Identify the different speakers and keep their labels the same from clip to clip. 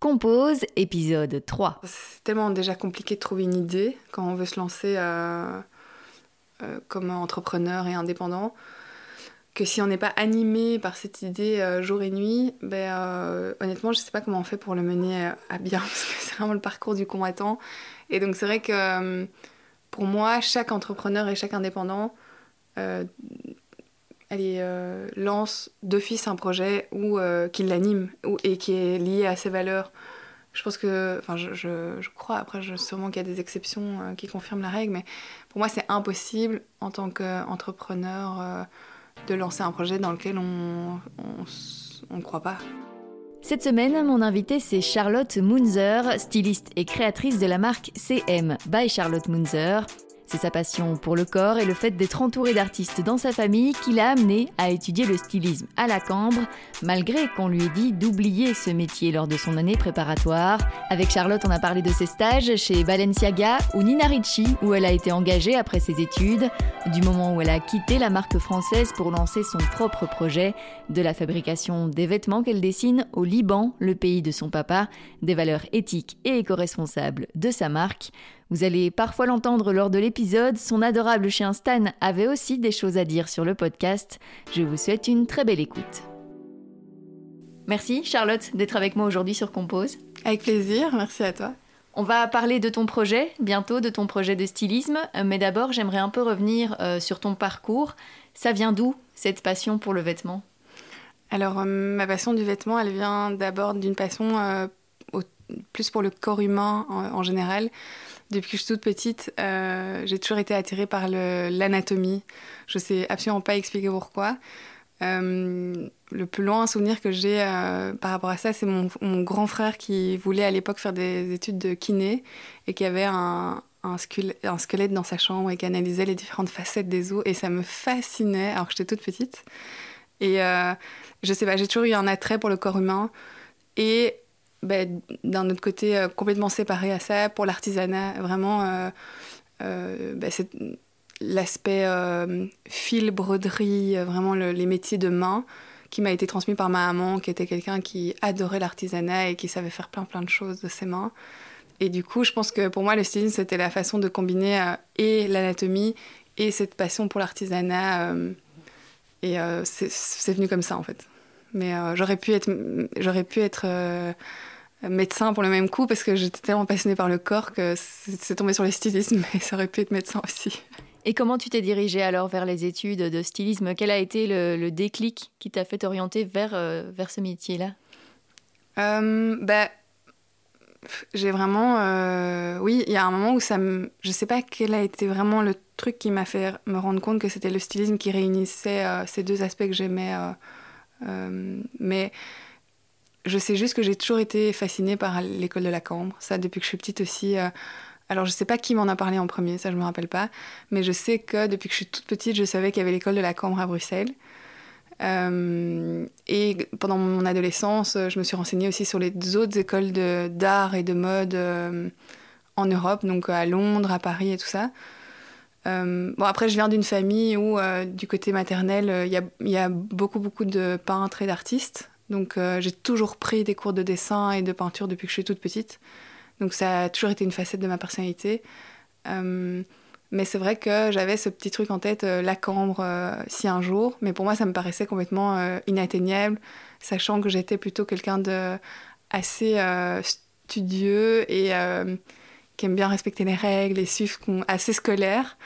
Speaker 1: Compose, épisode 3.
Speaker 2: C'est tellement déjà compliqué de trouver une idée quand on veut se lancer euh, euh, comme entrepreneur et indépendant que si on n'est pas animé par cette idée euh, jour et nuit, ben, honnêtement, je ne sais pas comment on fait pour le mener à bien, parce que c'est vraiment le parcours du combattant. Et donc c'est vrai que pour moi, chaque entrepreneur et chaque indépendant elle euh, lance d'office un projet euh, qui l'anime et qui est lié à ses valeurs. Je pense que, enfin, je, je, crois, après, je, sûrement qu'il y a des exceptions euh, qui confirment la règle, mais pour moi, c'est impossible en tant qu'entrepreneur de lancer un projet dans lequel on ne croit pas.
Speaker 1: Cette semaine, mon invité c'est Charlotte Munzer, styliste et créatrice de la marque CM by Charlotte Munzer. C'est sa passion pour le corps et le fait d'être entouré d'artistes dans sa famille qui l'a amené à étudier le stylisme à la Cambre, malgré qu'on lui ait dit d'oublier ce métier lors de son année préparatoire. Avec Charlotte, on a parlé de ses stages chez Balenciaga ou Nina Ricci, où elle a été engagée après ses études, du moment où elle a quitté la marque française pour lancer son propre projet, de la fabrication des vêtements qu'elle dessine au Liban, le pays de son papa, des valeurs éthiques et éco-responsables de sa marque. Vous allez parfois l'entendre lors de l'épisode, son adorable chien Stan avait aussi des choses à dire sur le podcast. Je vous souhaite une très belle écoute. Merci Charlotte d'être avec moi aujourd'hui sur Compose.
Speaker 2: Avec plaisir, merci à toi.
Speaker 1: On va parler de ton projet bientôt, de ton projet de stylisme, mais d'abord j'aimerais un peu revenir euh, sur ton parcours. Ça vient d'où cette passion pour le vêtement?
Speaker 2: Alors euh, ma passion du vêtement, elle vient d'abord d'une passion euh, plus pour le corps humain en général. Depuis que je suis toute petite, euh, j'ai toujours été attirée par l'anatomie. Je ne sais absolument pas expliquer pourquoi. Euh, le plus loin souvenir que j'ai euh, par rapport à ça, c'est mon, grand frère qui voulait à l'époque faire des études de kiné et qui avait un, squelette, dans sa chambre et qui analysait les différentes facettes des os. Et ça me fascinait alors que j'étais toute petite. Et je sais pas, j'ai toujours eu un attrait pour le corps humain. Et ben, d'un autre côté euh, complètement séparé à ça pour l'artisanat vraiment euh, euh, ben, l'aspect fil broderie vraiment les métiers de main qui m'a été transmis par ma maman qui était quelqu'un qui adorait l'artisanat et qui savait faire plein plein de choses de ses mains. Et du coup je pense que pour moi le stylisme c'était la façon de combiner et l'anatomie et cette passion pour l'artisanat et c'est venu comme ça en fait. Mais j'aurais pu être j'aurais pu être médecin pour le même coup parce que j'étais tellement passionnée par le corps que c'est tombé sur les stylismes mais ça aurait pu être médecin aussi.
Speaker 1: Et comment tu t'es dirigée alors vers les études de stylisme? Quel a été le, déclic qui t'a fait t'orienter vers, euh, vers ce métier-là?
Speaker 2: Euh, bah, J'ai vraiment... Euh, oui, il y a un moment où ça me... Je sais pas quel a été vraiment le truc qui m'a fait me rendre compte que c'était le stylisme qui réunissait ces deux aspects que j'aimais. mais je sais juste que j'ai toujours été fascinée par l'école de la Cambre. Ça, depuis que je suis petite aussi. Euh, alors, je sais pas qui m'en a parlé en premier, ça, je me rappelle pas. Mais je sais que depuis que je suis toute petite, je savais qu'il y avait l'école de la Cambre à Bruxelles. Euh, et pendant mon adolescence, je me suis renseignée aussi sur les autres écoles d'art et de mode euh, en Europe, donc à Londres, à Paris et tout ça. bon, après, je viens d'une famille où, du côté maternel, il y, y, a beaucoup, beaucoup de peintres et d'artistes. Donc euh, j'ai toujours pris des cours de dessin et de peinture depuis que je suis toute petite. Donc ça a toujours été une facette de ma personnalité. Euh, mais c'est vrai que j'avais ce petit truc en tête, euh, la cambre, si un jour. Mais pour moi, ça me paraissait complètement inatteignable, sachant que j'étais plutôt quelqu'un de assez studieux et qui aime bien respecter les règles et suivre assez scolaire.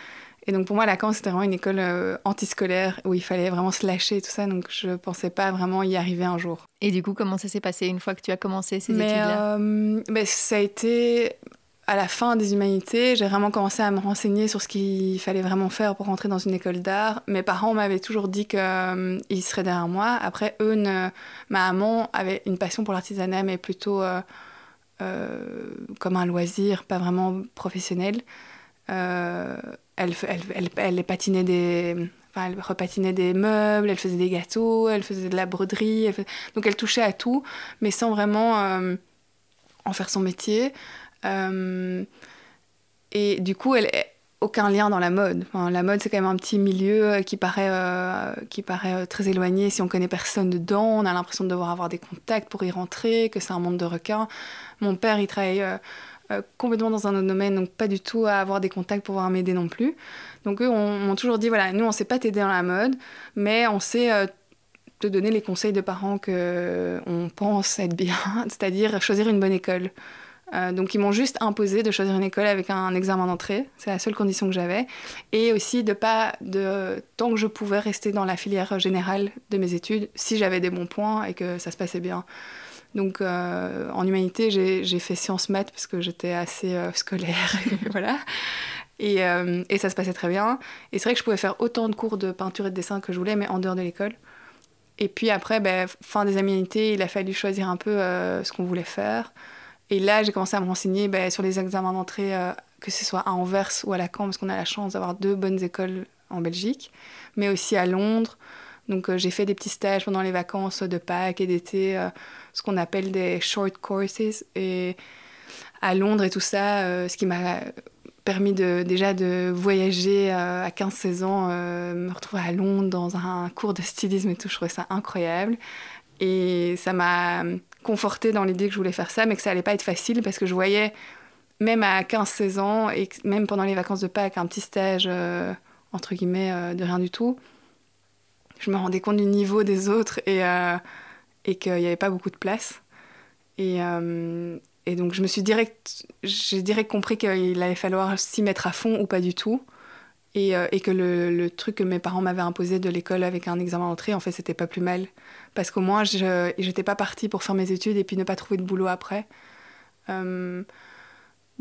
Speaker 2: Et donc pour moi, Lacan, c'était vraiment une école euh, antiscolaire où il fallait vraiment se lâcher et tout ça. Donc je ne pensais pas vraiment y arriver un jour.
Speaker 1: Et du coup, comment ça s'est passé une fois que tu as commencé ces études-là?
Speaker 2: euh, ben, Ça a été à la fin des humanités. J'ai vraiment commencé à me renseigner sur ce qu'il fallait vraiment faire pour rentrer dans une école d'art. Mes parents m'avaient toujours dit qu'ils euh, seraient derrière moi. Après, eux, ma maman avait une passion pour l'artisanat, mais plutôt comme un loisir, pas vraiment professionnel. Euh, elle, elle, elle, patinait des, enfin, elle repatinait des meubles, elle faisait des gâteaux, elle faisait de la broderie. Donc elle touchait à tout, mais sans vraiment euh, en faire son métier. Euh, et du coup, elle, aucun lien dans la mode. la mode, c'est quand même un petit milieu qui paraît, qui paraît très éloigné. Si on connaît personne dedans, on a l'impression de devoir avoir des contacts pour y rentrer, que c'est un monde de requins. Mon père, il travaille complètement dans un autre domaine, donc pas du tout à avoir des contacts pour pouvoir m'aider non plus. Donc eux m'ont toujours dit, voilà, nous, on sait pas t'aider dans la mode, mais on sait te donner les conseils de parents que on pense être bien, c'est-à-dire choisir une bonne école. Euh, donc ils m'ont juste imposé de choisir une école avec un examen d'entrée, c'est la seule condition que j'avais, et aussi de pas de tant que je pouvais rester dans la filière générale de mes études, si j'avais des bons points et que ça se passait bien. Donc euh, en humanité, j'ai fait sciences maths parce que j'étais assez euh, scolaire, voilà. Et, et, ça se passait très bien. Et c'est vrai que je pouvais faire autant de cours de peinture et de dessin que je voulais, mais en dehors de l'école. Et puis après, ben, fin des aménités, il a fallu choisir un peu ce qu'on voulait faire. Et là, j'ai commencé à me renseigner ben, sur les examens d'entrée, euh, que ce soit à Anvers ou à Lacan, parce qu'on a la chance d'avoir deux bonnes écoles en Belgique, mais aussi à Londres. Donc euh, j'ai fait des petits stages pendant les vacances de Pâques et d'été, euh, ce qu'on appelle des short courses. Et à Londres et tout ça, ce qui m'a permis de, déjà de voyager à 15-16 ans, me retrouver à Londres dans un cours de stylisme et tout, je trouvais ça incroyable. Et ça m'a confortée dans l'idée que je voulais faire ça, mais que ça allait pas être facile parce que je voyais, même à 15-16 ans, et même pendant les vacances de Pâques, un petit stage, euh, entre guillemets, euh, de rien du tout, je me rendais compte du niveau des autres et, euh, et qu'il n'y avait pas beaucoup de place. Et, et donc je me suis direct, j'ai direct compris qu'il allait falloir s'y mettre à fond ou pas du tout. Et, et que le, truc que mes parents m'avaient imposé de l'école avec un examen d'entrée, en fait, c'était pas plus mal parce qu'au moins, je n'étais pas partie pour faire mes études et puis ne pas trouver de boulot après.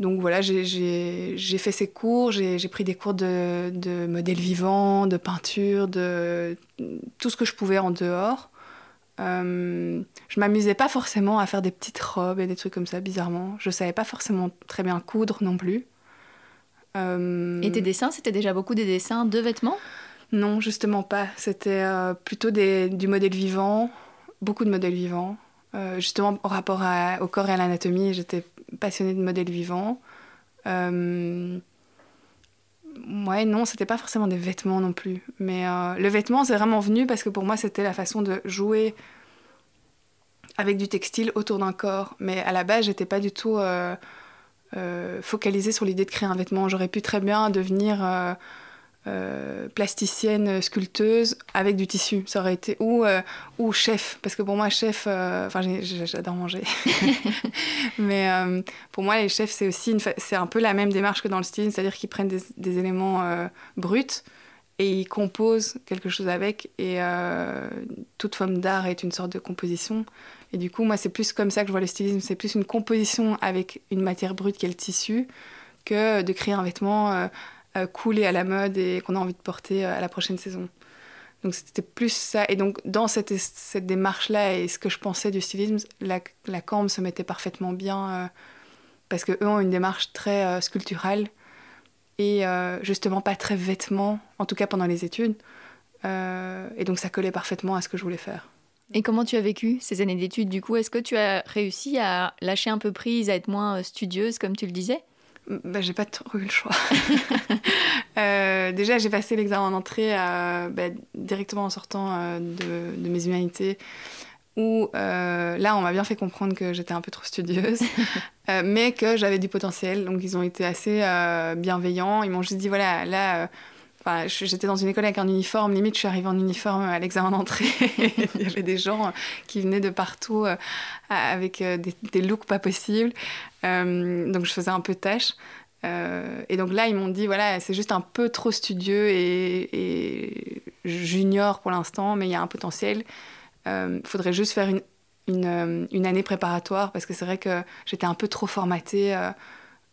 Speaker 2: Donc voilà, j'ai fait ces cours, j'ai pris des cours de, de modèle vivant, de peinture, de tout ce que je pouvais en dehors. Euh, je m'amusais pas forcément à faire des petites robes et des trucs comme ça, bizarrement. Je savais pas forcément très bien coudre non plus.
Speaker 1: Euh, et tes dessins, c'était déjà beaucoup des dessins de vêtements?
Speaker 2: Non, justement pas. C'était euh, plutôt du modèle vivant, beaucoup de modèles vivants. Justement, au rapport au corps et à l'anatomie, j'étais passionnée de modèles vivants. Euh... Ouais, non, c'était pas forcément des vêtements non plus. Mais euh, le vêtement, c'est vraiment venu parce que pour moi, c'était la façon de jouer avec du textile autour d'un corps. Mais à la base, j'étais pas du tout focalisée sur l'idée de créer un vêtement. J'aurais pu très bien devenir euh, plasticienne, sculpteuse avec du tissu. Ça aurait été ou euh, ou chef. Parce que pour moi chef, euh, enfin j'adore manger, mais pour moi les chefs c'est aussi c'est un peu la même démarche que dans le style, c'est-à-dire qu'ils prennent des, des éléments bruts et ils composent quelque chose avec. Et toute forme d'art est une sorte de composition. Et du coup moi c'est plus comme ça que je vois le stylisme, c'est plus une composition avec une matière brute qui est le tissu que de créer un vêtement euh, cool et à la mode et qu'on a envie de porter euh, à la prochaine saison. Donc c'était plus ça. Et donc dans cette, cette démarche-là et ce que je pensais du stylisme, la, la se mettait parfaitement bien euh, parce qu'eux ont une démarche très sculpturale et justement pas très vêtements, en tout cas pendant les études. et donc ça collait parfaitement à ce que je voulais faire.
Speaker 1: Et comment tu as vécu ces années d'études du coup? Est-ce que tu as réussi à lâcher un peu prise, à être moins studieuse comme tu le disais?
Speaker 2: Bah, j'ai pas trop eu le choix. euh, déjà, j'ai passé l'examen d'entrée euh, bah, directement en sortant euh, de, de, mes humanités, où là, on m'a bien fait comprendre que j'étais un peu trop studieuse, mais que j'avais du potentiel. Donc, ils ont été assez bienveillants. Ils m'ont juste dit voilà, là j'étais dans une école avec un uniforme, limite je suis arrivée en uniforme à l'examen d'entrée. Il y avait des gens qui venaient de partout euh, avec euh, des, looks pas possibles. Euh, donc je faisais un peu tâche. et donc là, ils m'ont dit, voilà, c'est juste un peu trop studieux et, junior pour l'instant, mais il y a un potentiel. Il faudrait juste faire une, année préparatoire parce que c'est vrai que j'étais un peu trop formatée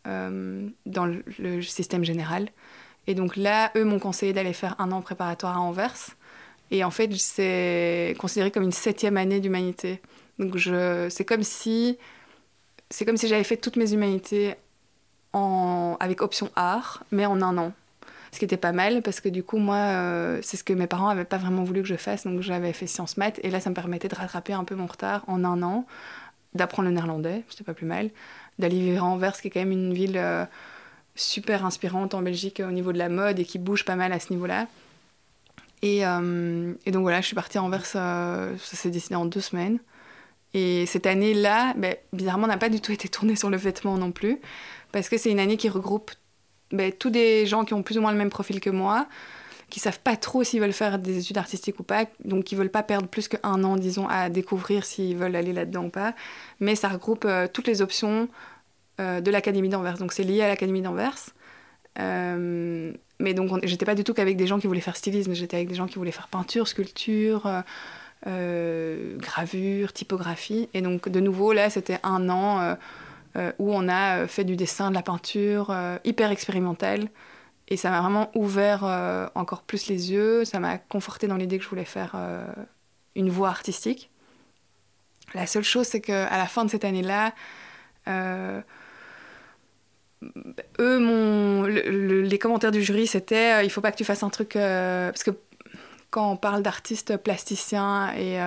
Speaker 2: dans le système général. Et donc là, eux m'ont conseillé d'aller faire un an préparatoire à Anvers. Et en fait, c'est considéré comme une septième année d'humanité. Donc je, c'est comme si, c'est comme si j'avais fait toutes mes humanités en, avec option art, mais en un an. Ce qui était pas mal parce que du coup, moi, euh, c'est ce que mes parents n'avaient pas vraiment voulu que je fasse. Donc j'avais fait sciences maths et là, ça me permettait de rattraper un peu mon retard en un an, d'apprendre le néerlandais, c'était pas plus mal, d'aller vivre à Anvers, qui est quand même une ville. Euh, super inspirante en Belgique au niveau de la mode et qui bouge pas mal à ce niveau-là. Et, et donc voilà, je suis partie à Anvers, ça s'est décidé en deux semaines. Et cette année-là, ben, bizarrement, n'a pas du tout été tournée sur le vêtement non plus, parce que c'est une année qui regroupe ben, tous des gens qui ont plus ou moins le même profil que moi, qui savent pas trop s'ils veulent faire des études artistiques ou pas, donc qui veulent pas perdre plus qu'un an, disons, à découvrir s'ils veulent aller là-dedans ou pas. Mais ça regroupe euh, toutes les options euh, de l'Académie d'Anvers. Donc c'est lié à l'Académie d'Anvers. Euh, mais donc j'étais pas du tout qu'avec des gens qui voulaient faire stylisme, j'étais avec des gens qui voulaient faire peinture, sculpture, gravure, typographie. Et donc de nouveau, là, c'était un an où on a fait du dessin, de la peinture, hyper expérimental. Et ça m'a vraiment ouvert euh, encore plus les yeux, ça m'a conforté dans l'idée que je voulais faire euh, une voie artistique. La seule chose, c'est qu'à la fin de cette année-là, euh, eux, mon, les commentaires du jury, c'était il faut pas que tu fasses un truc. parce que quand on parle d'artistes plasticiens, et,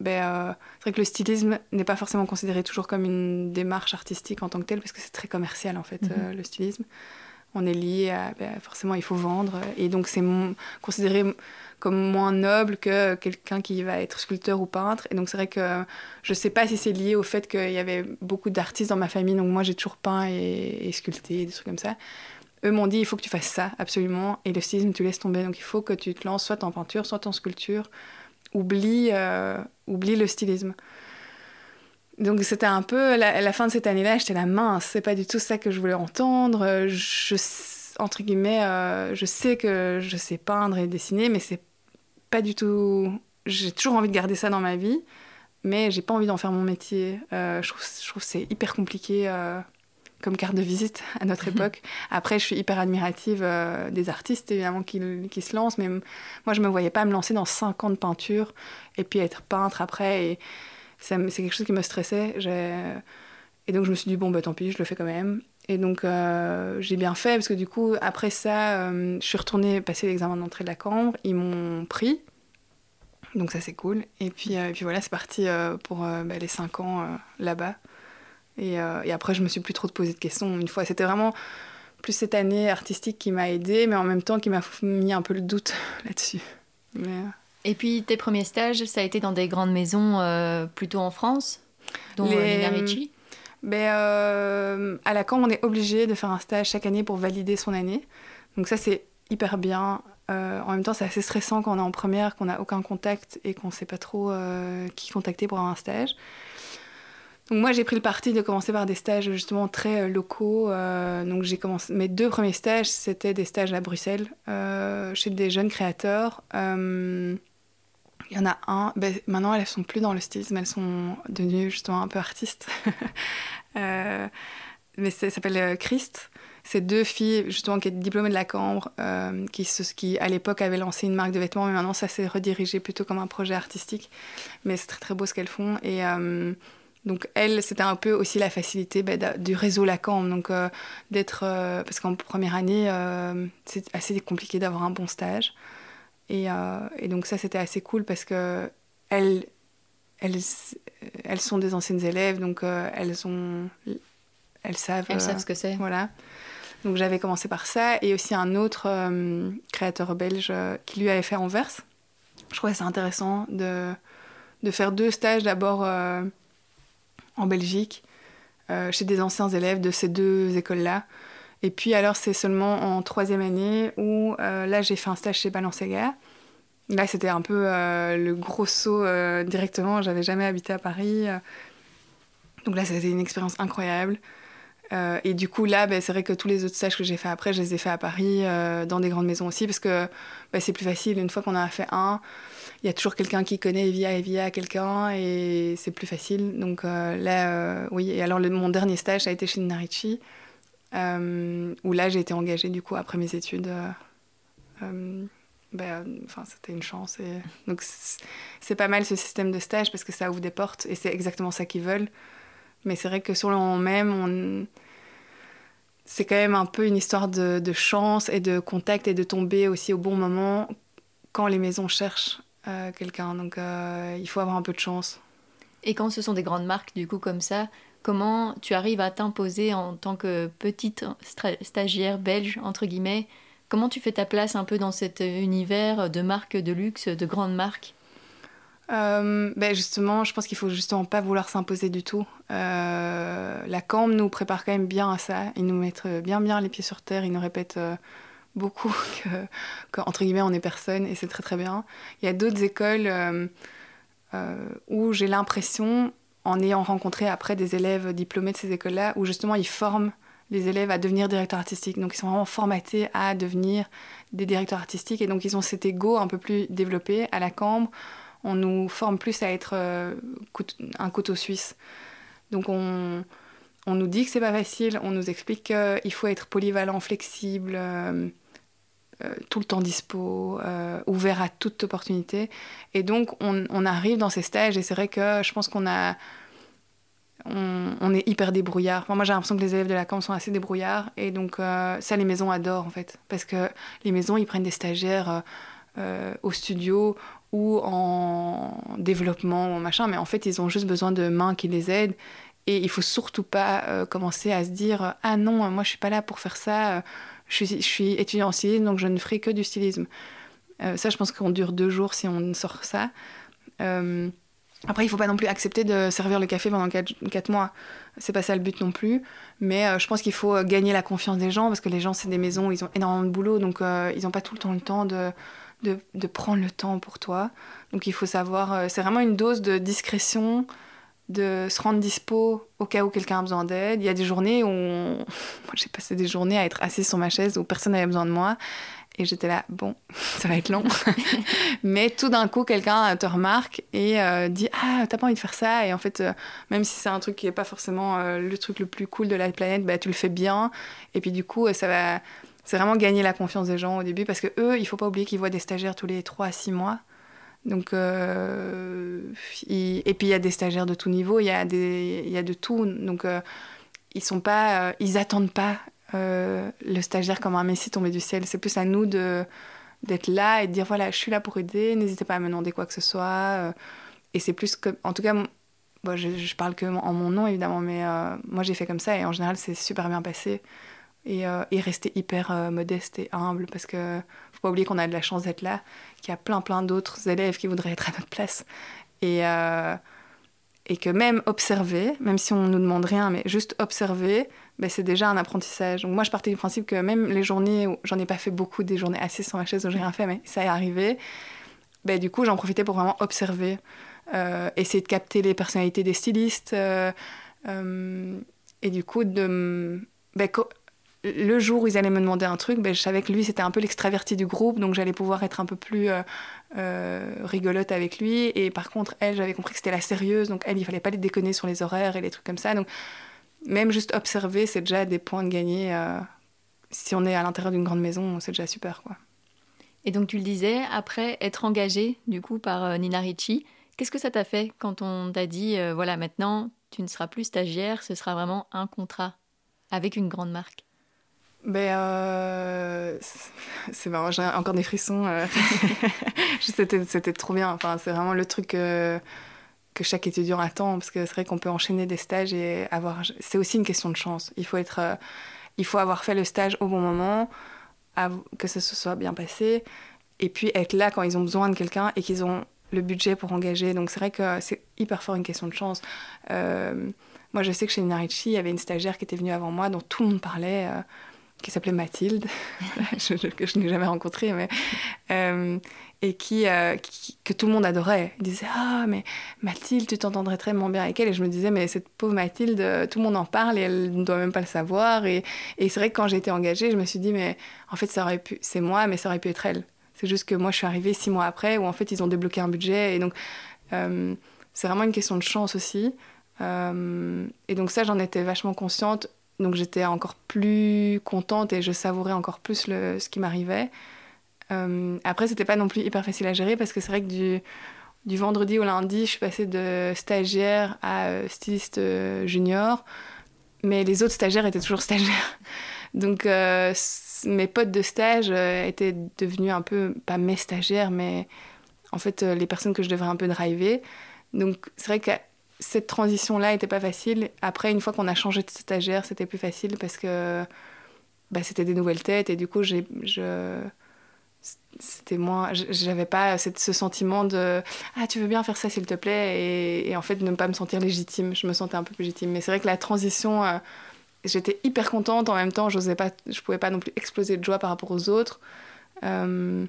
Speaker 2: ben, c'est vrai que le stylisme n'est pas forcément considéré toujours comme une démarche artistique en tant que telle, parce que c'est très commercial en fait, mhm. le stylisme on est lié à ben, forcément il faut vendre. Et donc c'est considéré comme moins noble que quelqu'un qui va être sculpteur ou peintre. Et donc c'est vrai que je sais pas si c'est lié au fait qu'il y avait beaucoup d'artistes dans ma famille. Donc moi j'ai toujours peint et, sculpté des trucs comme ça. Eux m'ont dit il faut que tu fasses ça absolument. Et le stylisme tu laisses tomber. Donc il faut que tu te lances soit en peinture soit en sculpture. Oublie euh, oublie le stylisme donc c'était un peu la, la, fin de cette année-là, j'étais la mince, c'est pas du tout ça que je voulais entendre. Je, entre guillemets, euh, je sais que je sais peindre et dessiner, mais c'est pas du tout. J'ai toujours envie de garder ça dans ma vie, mais j'ai pas envie d'en faire mon métier. Euh, je trouve, je trouve c'est hyper compliqué euh, comme carte de visite à notre époque. Après, je suis hyper admirative des artistes évidemment qui, qui, se lancent, mais moi je me voyais pas me lancer dans 5 ans de peinture et puis être peintre après et c'est quelque chose qui me stressait. Et donc je me suis dit, bon, bah tant pis, je le fais quand même. Et donc euh, j'ai bien fait, parce que du coup, après ça, euh, je suis retournée passer l'examen d'entrée de la Cambre. Ils m'ont pris. Donc ça, c'est cool. Et puis, euh, puis voilà, c'est parti pour bah, les 5 ans là-bas. Et, et, après, je me suis plus trop posé de questions. Une fois, c'était vraiment plus cette année artistique qui m'a aidée, mais en même temps qui m'a mis un peu le doute là-dessus.
Speaker 1: Et puis tes premiers stages, ça a été dans des grandes maisons euh, plutôt en France, dont Les... Euh,
Speaker 2: ben, euh, À la Cambre, on est obligé de faire un stage chaque année pour valider son année. Donc ça, c'est hyper bien. en même temps, c'est assez stressant quand on est en première, qu'on n'a aucun contact et qu'on ne sait pas trop qui contacter pour avoir un stage. Donc moi, j'ai pris le parti de commencer par des stages justement très locaux. donc j'ai commencé mes deux premiers stages, c'était des stages à Bruxelles chez des jeunes créateurs. Il y en a un, ben, maintenant elles sont plus dans le stylisme, elles sont devenues justement un peu artistes. euh, mais ça s'appelle euh, Christ. C'est deux filles justement qui étaient diplômées de la Cambre, euh, qui, à l'époque avaient lancé une marque de vêtements, mais maintenant ça s'est redirigé plutôt comme un projet artistique. Mais c'est très très beau ce qu'elles font. Et donc elles, c'était un peu aussi la facilité ben, du réseau Cambre. Donc d'être, parce qu'en première année, c'est assez compliqué d'avoir un bon stage. Euh, et, donc ça, c'était assez cool parce que elles, elles, elles sont des anciennes élèves, donc euh, elles, ont, elles savent...
Speaker 1: Elles savent ce que c'est.
Speaker 2: Voilà. Donc j'avais commencé par ça, et aussi un autre euh, créateur belge qui lui avait fait Anvers. Je trouvais ça intéressant de, de faire deux stages d'abord en Belgique, chez des anciens élèves de ces deux écoles-là. Et puis alors c'est seulement en troisième année où euh, là j'ai fait un stage chez Balenciaga. Là c'était un peu euh, le gros saut euh, directement, j'avais jamais habité à Paris. Donc là c'était une expérience incroyable. et du coup là ben, c'est vrai que tous les autres stages que j'ai fait après je les ai fait à Paris, dans des grandes maisons aussi, parce que ben, c'est plus facile. Une fois qu'on en a fait un, il y a toujours quelqu'un qui connaît Evia Evia quelqu'un et c'est plus facile. Donc là oui, et alors mon dernier stage a été chez Narici. Euh, où là j'ai été engagée du coup après mes études. Euh, euh, enfin, c'était une chance. Et... Donc c'est pas mal ce système de stage parce que ça ouvre des portes et c'est exactement ça qu'ils veulent. Mais c'est vrai que sur le moment même, c'est quand même un peu une histoire de, de, chance et de contact et de tomber aussi au bon moment quand les maisons cherchent quelqu'un. Donc il faut avoir un peu de chance.
Speaker 1: Et quand ce sont des grandes marques, du coup, comme ça, comment tu arrives à t'imposer en tant que petite stagiaire belge, entre guillemets Comment tu fais ta place un peu dans cet univers de marques de luxe, de grandes marques?
Speaker 2: Euh, ben justement, je pense qu'il faut justement pas vouloir s'imposer du tout. Euh, la CAMB nous prépare quand même bien à ça. Ils nous mettent bien bien les pieds sur terre. Ils nous répètent euh, beaucoup que, entre guillemets, on est personne et c'est très très bien. Il y a d'autres écoles où j'ai l'impression, en ayant rencontré après des élèves diplômés de ces écoles-là, où justement ils forment les élèves à devenir directeurs artistiques. Donc ils sont vraiment formatés à devenir des directeurs artistiques et donc ils ont cet ego un peu plus développé à la Cambre on nous forme plus à être euh, un couteau suisse. Donc on, nous dit que c'est pas facile, on nous explique qu'il faut être polyvalent, flexible, euh, tout le temps dispo, ouvert à toute opportunité. Et donc on, arrive dans ces stages et c'est vrai que je pense qu'on a... On, est hyper débrouillard. moi, j'ai l'impression que les élèves de la camp sont assez débrouillards. Et donc, ça, les maisons adorent, en fait. Parce que les maisons, ils prennent des stagiaires au studio ou en développement ou machin, mais en fait, ils ont juste besoin de mains qui les aident. Et il faut surtout pas euh, commencer à se dire Ah non, moi je suis pas là pour faire ça, je suis, je suis étudiant en stylisme, donc je ne ferai que du stylisme. Euh, ça, je pense qu'on dure deux jours si on sort ça. Euh, après, il faut pas non plus accepter de servir le café pendant quatre, quatre mois. C'est pas ça le but non plus. Mais je pense qu'il faut gagner la confiance des gens parce que les gens, c'est des maisons où ils ont énormément de boulot, donc ils n'ont pas tout le temps le temps de prendre le temps pour toi. Donc il faut savoir, euh, c'est vraiment une dose de discrétion, de se rendre dispo au cas où quelqu'un a besoin d'aide. Il y a des journées où moi j'ai passé des journées à être assise sur ma chaise où personne n'avait besoin de moi. Et j'étais là, bon, ça va être long. Mais tout d'un coup, quelqu'un te remarque et euh, dit Ah, t'as pas envie de faire ça Et en fait, euh, même si c'est un truc qui n'est pas forcément le truc le plus cool de la planète, bah, tu le fais bien. Et puis du coup, ça va, c'est vraiment gagner la confiance des gens au début parce que eux, il faut pas oublier qu'ils voient des stagiaires tous les 3 à 6 mois. Donc, euh, et puis il y a des stagiaires de tout niveau, il y a, des... y a de tout. Donc, euh, ils sont pas, euh, ils attendent pas le stagiaire comme un messie tombé du ciel. C'est plus à nous de d'être là et de dire voilà, je suis là pour aider, n'hésitez pas à me demander quoi que ce soit. et c'est plus que, en tout cas, je, je, parle que en mon nom évidemment, mais moi j'ai fait comme ça et en général c'est super bien passé et, euh, et rester hyper euh, modeste et humble parce que faut pas oublier qu'on a de la chance d'être là, qu'il y a plein plein d'autres élèves qui voudraient être à notre place et, euh, et que même observer, même si on nous demande rien, mais juste observer, ben, c'est déjà un apprentissage. Donc moi je partais du principe que même les journées où j'en ai pas fait beaucoup, des journées assises sur ma chaise où j'ai rien fait, mais ça est arrivé, ben, du coup j'en profitais pour vraiment observer, essayer de capter les personnalités des stylistes et du coup de ben, le jour où ils allaient me demander un truc, ben, je savais que lui, c'était un peu l'extraverti du groupe, donc j'allais pouvoir être un peu plus euh, euh, rigolote avec lui. Et par contre, elle, j'avais compris que c'était la sérieuse, donc elle, il fallait pas les déconner sur les horaires et les trucs comme ça. Donc, même juste observer, c'est déjà des points de gagner. Euh, si on est à l'intérieur d'une grande maison, c'est déjà super, quoi.
Speaker 1: Et donc, tu le disais, après être engagé, du coup, par Nina Ricci, qu'est-ce que ça t'a fait quand on t'a dit, voilà, maintenant, tu ne seras plus stagiaire, ce sera vraiment un contrat avec une grande marque?
Speaker 2: Ben, euh, c'est marrant, j'ai encore des frissons. Euh. c'était, trop bien. Enfin, c'est vraiment le truc que chaque étudiant attend, parce que c'est vrai qu'on peut enchaîner des stages et avoir. C'est aussi une question de chance. Il faut être, euh, il faut avoir fait le stage au bon moment, que ça se soit bien passé, et puis être là quand ils ont besoin de quelqu'un et qu'ils ont le budget pour engager. Donc c'est vrai que c'est hyper fort une question de chance. moi, je sais que chez Narichi, il y avait une stagiaire qui était venue avant moi, dont tout le monde parlait qui s'appelait Mathilde, que je n'ai jamais rencontrée, mais, euh, et euh, qui, que tout le monde adorait. Il disait Ah, mais Mathilde, tu t'entendrais très bien avec elle. Et je me disais Mais cette pauvre Mathilde, tout le monde en parle et elle ne doit même pas le savoir. Et, et c'est vrai que quand j'ai été engagée, je me suis dit Mais en fait, c'est moi, mais ça aurait pu être elle. C'est juste que moi, je suis arrivée six mois après, où en fait, ils ont débloqué un budget. Et donc, euh, c'est vraiment une question de chance aussi. et donc, ça, j'en étais vachement consciente donc j'étais encore plus contente et je savourais encore plus le, ce qui m'arrivait. Euh, après, c'était pas non plus hyper facile à gérer parce que c'est vrai que du, du, vendredi au lundi, je suis passée de stagiaire à euh, styliste euh, junior, mais les autres stagiaires étaient toujours stagiaires. Donc mes potes de stage étaient devenus un peu, pas mes stagiaires, mais en fait les personnes que je devrais un peu driver. Donc c'est vrai que cette transition-là n'était pas facile. Après, une fois qu'on a changé de stagiaire, c'était plus facile parce que bah, c'était des nouvelles têtes et du coup, j'ai, je, c'était j'avais pas ce sentiment de ah tu veux bien faire ça s'il te plaît et, en fait ne pas me sentir légitime. Je me sentais un peu plus légitime. Mais c'est vrai que la transition, euh, j'étais hyper contente. En même temps, j'osais pas, je pouvais pas non plus exploser de joie par rapport aux autres. Euh,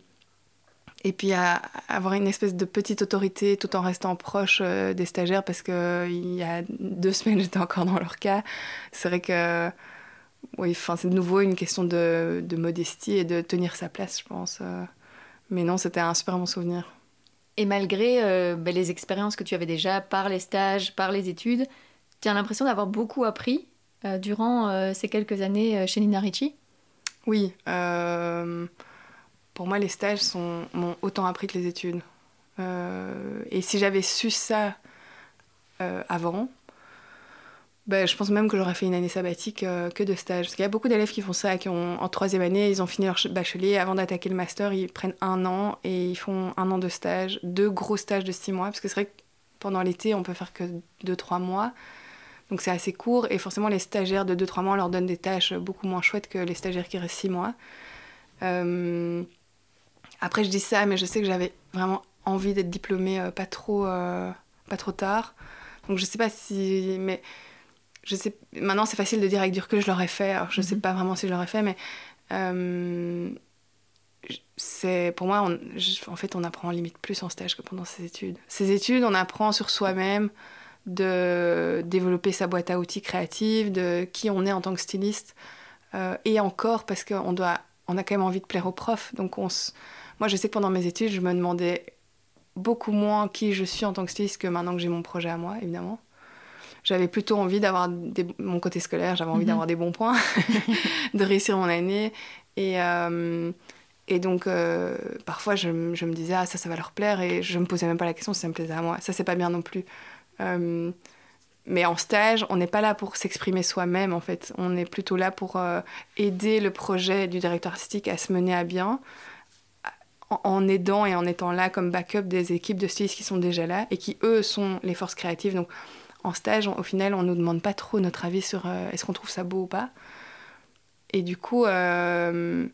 Speaker 2: et puis à, avoir une espèce de petite autorité tout en restant proche euh, des stagiaires parce que il y a deux semaines j'étais encore dans leur cas. C'est vrai que oui, enfin c'est de nouveau une question de, de, modestie et de tenir sa place, je pense. Euh. Mais non, c'était un super bon souvenir.
Speaker 1: Et malgré euh, ben, les expériences que tu avais déjà par les stages, par les études, tu as l'impression d'avoir beaucoup appris durant ces quelques années chez Nina Ricci?
Speaker 2: Oui pour moi, les stages m'ont autant appris que les études. Euh, et si j'avais su ça euh, avant, ben, je pense même que j'aurais fait une année sabbatique euh, que de stage. Parce qu'il y a beaucoup d'élèves qui font ça, qui ont, en troisième année, ils ont fini leur bachelier. Avant d'attaquer le master, ils prennent un an et ils font un an de stage, deux gros stages de six mois. Parce que c'est vrai que pendant l'été, on peut faire que deux, trois mois. Donc c'est assez court. Et forcément, les stagiaires de deux, trois mois leur donnent des tâches beaucoup moins chouettes que les stagiaires qui restent six mois. Après, je dis ça, mais je sais que j'avais vraiment envie d'être diplômée euh, pas, trop, euh, pas trop tard. Donc je sais pas si. Mais je sais. Maintenant, c'est facile de dire avec du recul, je l'aurais fait. Alors, je sais mhm. pas vraiment si je l'aurais fait, mais. Euh, c'est pour moi, en fait, on apprend limite plus en stage que pendant ses études. Ces études, on apprend sur soi-même, de développer sa boîte à outils créative, de qui on est en tant que styliste, et encore parce qu'on doit, on a quand même envie de plaire aux profs, donc on se moi, je sais que pendant mes études, je me demandais beaucoup moins qui je suis en tant que styliste que maintenant que j'ai mon projet à moi, évidemment. J'avais plutôt envie d'avoir mon côté scolaire, j'avais envie mhm. d'avoir des bons points, de réussir mon année. Et, euh, et donc, euh, parfois, je, je, me disais, ah, ça, ça va leur plaire. Et je me posais même pas la question si ça me plaisait à moi. Ça, c'est pas bien non plus. Euh, mais en stage, on n'est pas là pour s'exprimer soi-même, en fait. On est plutôt là pour aider le projet du directeur artistique à se mener à bien en aidant et en étant là comme backup des équipes de stylistes qui sont déjà là et qui, eux, sont les forces créatives. Donc, en stage, au final, on ne nous demande pas trop notre avis sur euh, est-ce qu'on trouve ça beau ou pas. Et du coup, euh,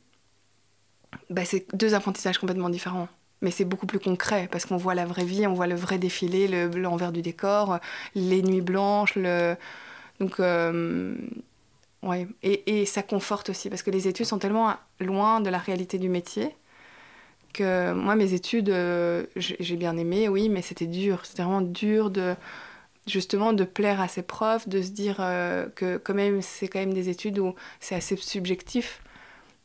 Speaker 2: bah, c'est deux apprentissages complètement différents. Mais c'est beaucoup plus concret parce qu'on voit la vraie vie, on voit le vrai défilé, l'envers du décor, les nuits blanches. Le... Donc, euh, ouais. Et, et ça conforte aussi parce que les études sont tellement loin de la réalité du métier moi, mes études, euh, j'ai bien aimé, oui, mais c'était dur. C'était vraiment dur de justement de plaire à ses profs, de se dire euh, que quand même c'est quand même des études où c'est assez subjectif.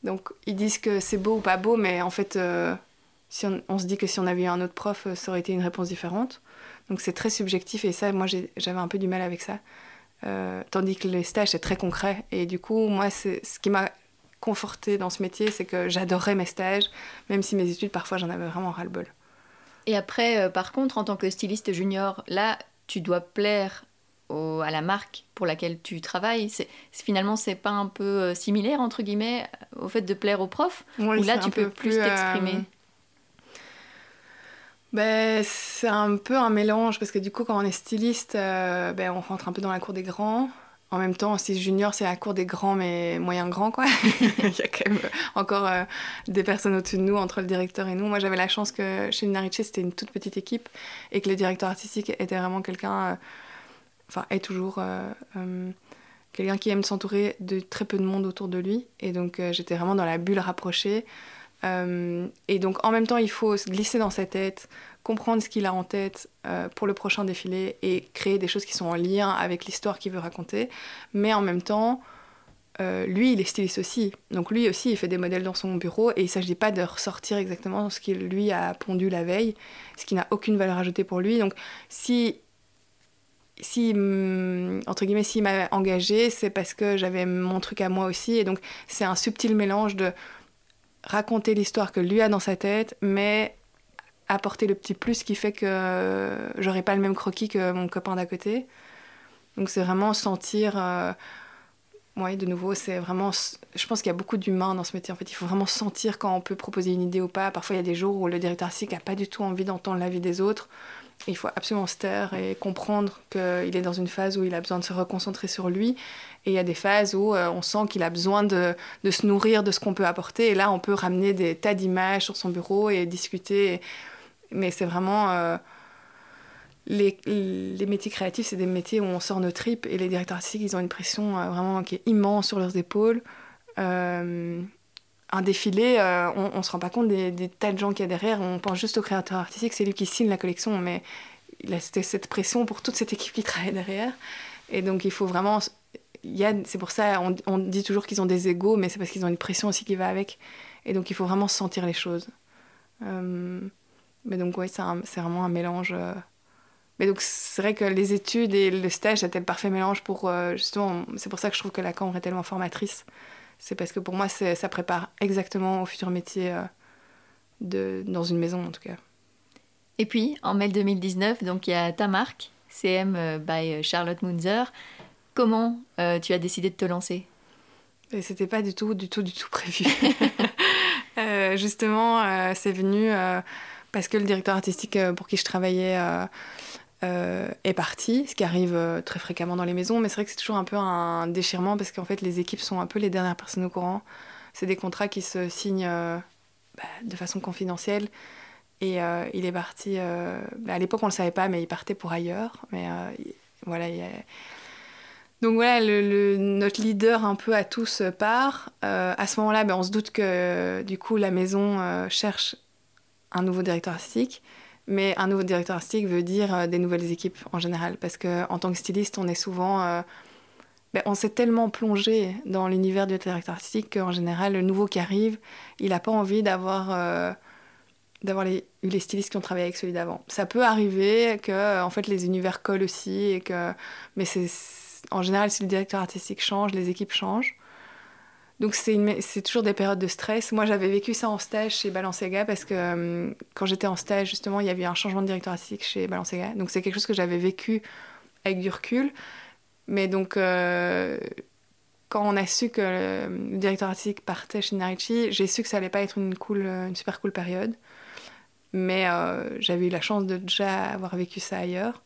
Speaker 2: Donc ils disent que c'est beau ou pas beau, mais en fait, euh, si on, se dit que si on avait eu un autre prof, ça aurait été une réponse différente. Donc c'est très subjectif et ça, moi j'avais un peu du mal avec ça. tandis que les stages c'est très concret et du coup moi c'est ce qui m'a confortée dans ce métier, c'est que j'adorais mes stages, même si mes études, parfois, j'en avais vraiment ras-le-bol.
Speaker 1: Et après, euh, par contre, en tant que styliste junior, là, tu dois plaire à la marque pour laquelle tu travailles. C'est, finalement, c'est pas un peu euh, similaire, entre guillemets, au fait de plaire aux profs? Ou là, tu peux plus t'exprimer? euh,
Speaker 2: ben, c'est un peu un mélange parce que du coup, quand on est styliste, ben, on rentre un peu dans la cour des grands. En même temps, si junior, c'est la cour des grands, mais moyen grands, quoi. Il y a quand même encore euh, des personnes au-dessus de nous, entre le directeur et nous. Moi, j'avais la chance que chez Narice, c'était une toute petite équipe et que le directeur artistique était vraiment quelqu'un, euh, enfin, est toujours euh, quelqu'un qui aime s'entourer de très peu de monde autour de lui. Et donc, j'étais vraiment dans la bulle rapprochée. et donc, en même temps, il faut se glisser dans sa tête, comprendre ce qu'il a en tête euh, pour le prochain défilé et créer des choses qui sont en lien avec l'histoire qu'il veut raconter. Mais en même temps, euh, lui, il est styliste aussi. Donc lui aussi, il fait des modèles dans son bureau et il ne s'agit pas de ressortir exactement ce qu'il lui a pondu la veille, ce qui n'a aucune valeur ajoutée pour lui. Donc si si mm, entre guillemets s'il m'a engagé c'est parce que j'avais mon truc à moi aussi et donc c'est un subtil mélange de raconter l'histoire que lui a dans sa tête mais apporter le petit plus qui fait que j'aurais pas le même croquis que mon copain d'à côté. Donc c'est vraiment sentir. Euh, oui, de nouveau, c'est vraiment. Je pense qu'il y a beaucoup d'humains dans ce métier. En fait, il faut vraiment sentir quand on peut proposer une idée ou pas. Parfois, il y a des jours où le directeur artistique n'a pas du tout envie d'entendre l'avis des autres. il faut absolument se taire et comprendre qu'il est dans une phase où il a besoin de se reconcentrer sur lui. Et il y a des phases où euh, on sent qu'il a besoin de, de, se nourrir de ce qu'on peut apporter. Et là, on peut ramener des tas d'images sur son bureau et discuter. Mais c'est vraiment... Euh, les, les, métiers créatifs, c'est des métiers où on sort nos tripes. Et les directeurs artistiques, ils ont une pression euh, vraiment qui est immense sur leurs épaules. un défilé, on ne se rend pas compte des, tas de gens qu'il y a derrière. On pense juste au créateur artistique, c'est lui qui signe la collection. Mais il a cette pression pour toute cette équipe qui travaille derrière. Et donc, il faut vraiment c'est pour ça, on, on dit toujours qu'ils ont des égaux, mais c'est parce qu'ils ont une pression aussi qui va avec. Et donc il faut vraiment sentir les choses. Euh, mais donc oui, c'est vraiment un mélange. Euh. Mais donc c'est vrai que les études et le stage, c'était le parfait mélange pour euh, justement. C'est pour ça que je trouve que la Cambre est tellement formatrice. C'est parce que pour moi, ça prépare exactement au futur métier de, dans une maison en tout cas.
Speaker 1: Et puis, en mai 2019, donc il y a ta marque, CM by Charlotte Munzer. Comment euh, tu as décidé de te lancer?
Speaker 2: C'était pas du tout, du tout, du tout prévu. Euh, justement, euh, c'est venu parce que le directeur artistique pour qui je travaillais est parti, ce qui arrive très fréquemment dans les maisons, mais c'est vrai que c'est toujours un peu un déchirement parce qu'en fait les équipes sont un peu les dernières personnes au courant. C'est des contrats qui se signent bah, de façon confidentielle. Et il est parti. Bah, à l'époque, on ne le savait pas, mais il partait pour ailleurs. Mais voilà, il, donc voilà, notre leader un peu à tous part. Euh, à ce moment-là, ben, on se doute que du coup la maison euh, cherche un nouveau directeur artistique. Mais un nouveau directeur artistique veut dire euh, des nouvelles équipes en général. Parce qu'en tant que styliste, on est souvent... Ben, on s'est tellement plongé dans l'univers du directeur artistique qu'en général, le nouveau qui arrive, il n'a pas envie d'avoir d'avoir eu les stylistes qui ont travaillé avec celui d'avant. Ça peut arriver que en fait les univers collent aussi et que mais c'est en général, si le directeur artistique change, les équipes changent. Donc c'est toujours des périodes de stress. Moi, j'avais vécu ça en stage chez Balenciaga parce que euh, quand j'étais en stage, justement, il y avait un changement de directeur artistique chez Balenciaga. Donc c'est quelque chose que j'avais vécu avec du recul. Mais donc, euh, quand on a su que le, directeur artistique partait chez Narici, j'ai su que ça allait pas être une, cool, une super cool période. Mais euh, j'avais eu la chance de déjà avoir vécu ça ailleurs.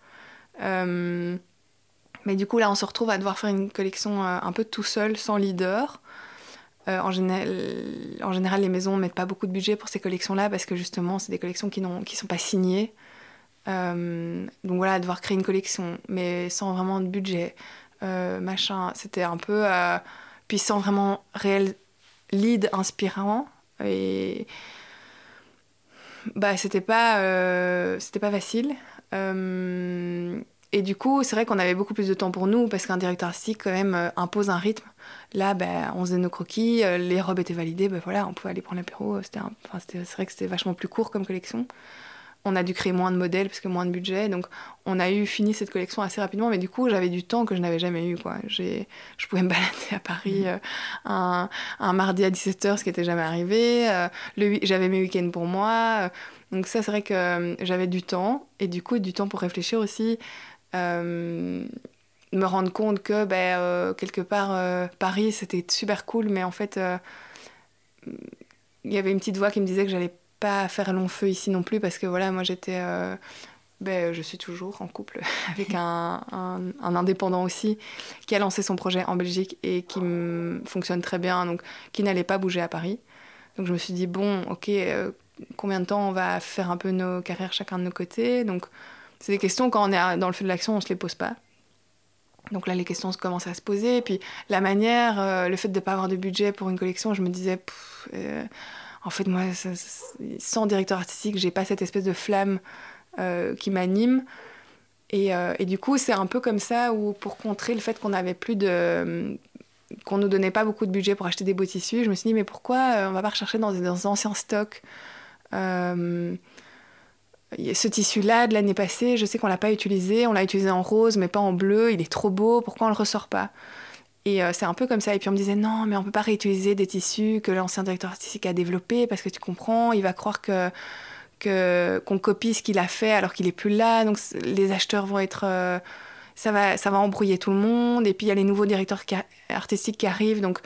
Speaker 2: Mais du coup, là, on se retrouve à devoir faire une collection euh, un peu tout seul, sans leader. Euh, en, général, les maisons ne mettent pas beaucoup de budget pour ces collections-là parce que justement, c'est des collections qui ne sont pas signées. Euh, donc voilà, devoir créer une collection, mais sans vraiment de budget, machin, c'était un peu. puis sans vraiment réel lead inspirant. Et. Bah, c'était pas, c'était pas facile. Et du coup, c'est vrai qu'on avait beaucoup plus de temps pour nous parce qu'un directeur artistique, quand même, euh, impose un rythme. Là, ben, on faisait nos croquis, euh, les robes étaient validées, ben voilà, on pouvait aller prendre l'apéro. C'était enfin, c'est vrai que c'était vachement plus court comme collection. On a dû créer moins de modèles parce que moins de budget. Donc, on a eu fini cette collection assez rapidement. Mais du coup, j'avais du temps que je n'avais jamais eu. Quoi. Je pouvais me balader à Paris euh, un, un, mardi à 17h, ce qui n'était jamais arrivé. j'avais mes week-ends pour moi. Donc ça, c'est vrai que j'avais du temps. Et du coup, du temps pour réfléchir aussi. Euh, me rendre compte que ben, euh, quelque part euh, Paris c'était super cool mais en fait il y avait une petite voix qui me disait que j'allais pas faire long feu ici non plus parce que voilà moi j'étais ben, je suis toujours en couple avec un, un, indépendant aussi qui a lancé son projet en Belgique et qui fonctionne très bien donc qui n'allait pas bouger à Paris. Donc je me suis dit bon ok combien de temps on va faire un peu nos carrières chacun de nos côtés donc c'est des questions, quand on est dans le feu de l'action, on ne se les pose pas. Donc là, les questions commencent à se poser. Puis la manière, euh, le fait de ne pas avoir de budget pour une collection, je me disais, euh, en fait, moi, sans directeur artistique, j'ai pas cette espèce de flamme euh, qui m'anime. Et, et, du coup, c'est un peu comme ça où, pour contrer le fait qu'on n'avait plus de. qu'on nous donnait pas beaucoup de budget pour acheter des beaux tissus, je me suis dit, mais pourquoi on va pas rechercher dans des, anciens stocks ce tissu-là de l'année passée, je sais qu'on l'a pas utilisé, on l'a utilisé en rose mais pas en bleu, il est trop beau, pourquoi on le ressort pas? Et euh, c'est un peu comme ça. Et puis on me disait non, mais on peut pas réutiliser des tissus que l'ancien directeur artistique a développé parce que tu comprends, il va croire que qu'on copie ce qu'il a fait alors qu'il est plus là, donc les acheteurs vont être euh, ça va ça va embrouiller tout le monde. Et puis il y a les nouveaux directeurs artistiques qui arrivent, donc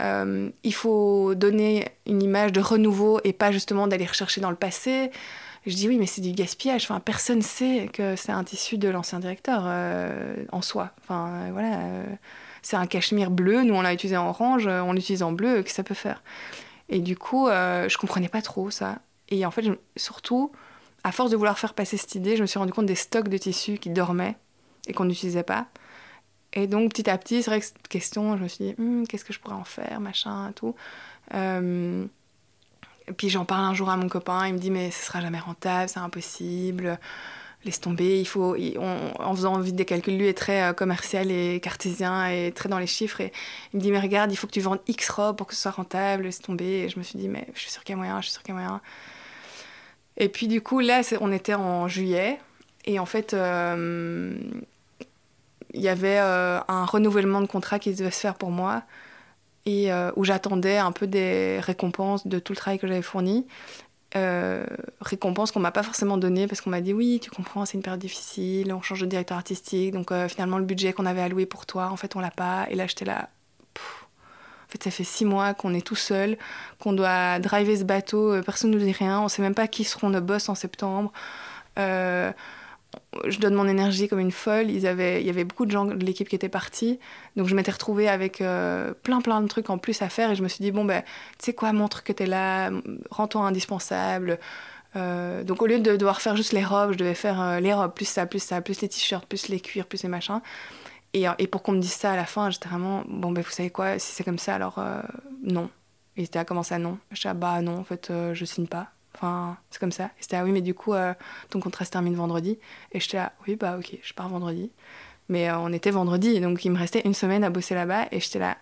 Speaker 2: euh, il faut donner une image de renouveau et pas justement d'aller rechercher dans le passé. Je dis oui, mais c'est du gaspillage. Enfin, personne sait que c'est un tissu de l'ancien directeur euh, en soi. Enfin, euh, voilà. Euh, c'est un cachemire bleu. Nous, on l'a utilisé en orange. On l'utilise en bleu. Qu'est-ce que ça peut faire? Et du coup, je comprenais pas trop ça. Et en fait, surtout, à force de vouloir faire passer cette idée, je me suis rendu compte des stocks de tissus qui dormaient et qu'on n'utilisait pas. Et donc, petit à petit, c'est vrai que cette question, je me suis dit, hum, qu'est-ce que je pourrais en faire, machin, tout. Puis j'en parle un jour à mon copain, il me dit mais ce sera jamais rentable, c'est impossible, laisse tomber. Il faut, en faisant vite des calculs, lui est très euh, commercial et cartésien et très dans les chiffres. Et il me dit mais regarde, il faut que tu vendes X robes pour que ce soit rentable, laisse tomber. Et je me suis dit mais je suis sûre qu'il y a moyen, je suis sûre qu'il y a moyen. Et puis du coup là, on était en juillet et en fait euh, il y avait euh, un renouvellement de contrat qui devait se faire pour moi et euh, où j'attendais un peu des récompenses de tout le travail que j'avais fourni. Euh, récompenses qu'on m'a pas forcément données parce qu'on m'a dit oui, tu comprends, c'est une période difficile, on change de directeur artistique, donc euh, finalement le budget qu'on avait alloué pour toi, en fait on l'a pas. Et là j'étais là, en fait ça fait six mois qu'on est tout seul, qu'on doit driver ce bateau, personne ne nous dit rien, on sait même pas qui seront nos boss en septembre je donne mon énergie comme une folle. Il y avait beaucoup de gens de l'équipe qui étaient partis. Donc je m'étais retrouvée avec euh, plein plein de trucs en plus à faire. Et je me suis dit, bon, ben, tu sais quoi, montre que tu es là, rends-toi indispensable. Euh, donc au lieu de devoir faire juste les robes, je devais faire euh, les robes, plus ça, plus ça, plus les t-shirts, plus les cuirs, plus les machins. Et, pour qu'on me dise ça à la fin, j'étais vraiment, bon, ben, vous savez quoi, si c'est comme ça, alors non. Et c'était à commencer à non. Je ah, bah non, en fait, je signe pas. Enfin, c'est comme ça. Et c'était, ah oui, mais du coup, euh, ton contrat se termine vendredi. Et j'étais là, oui, bah ok, je pars vendredi. Mais euh, on était vendredi, donc il me restait une semaine à bosser là-bas. Et j'étais là,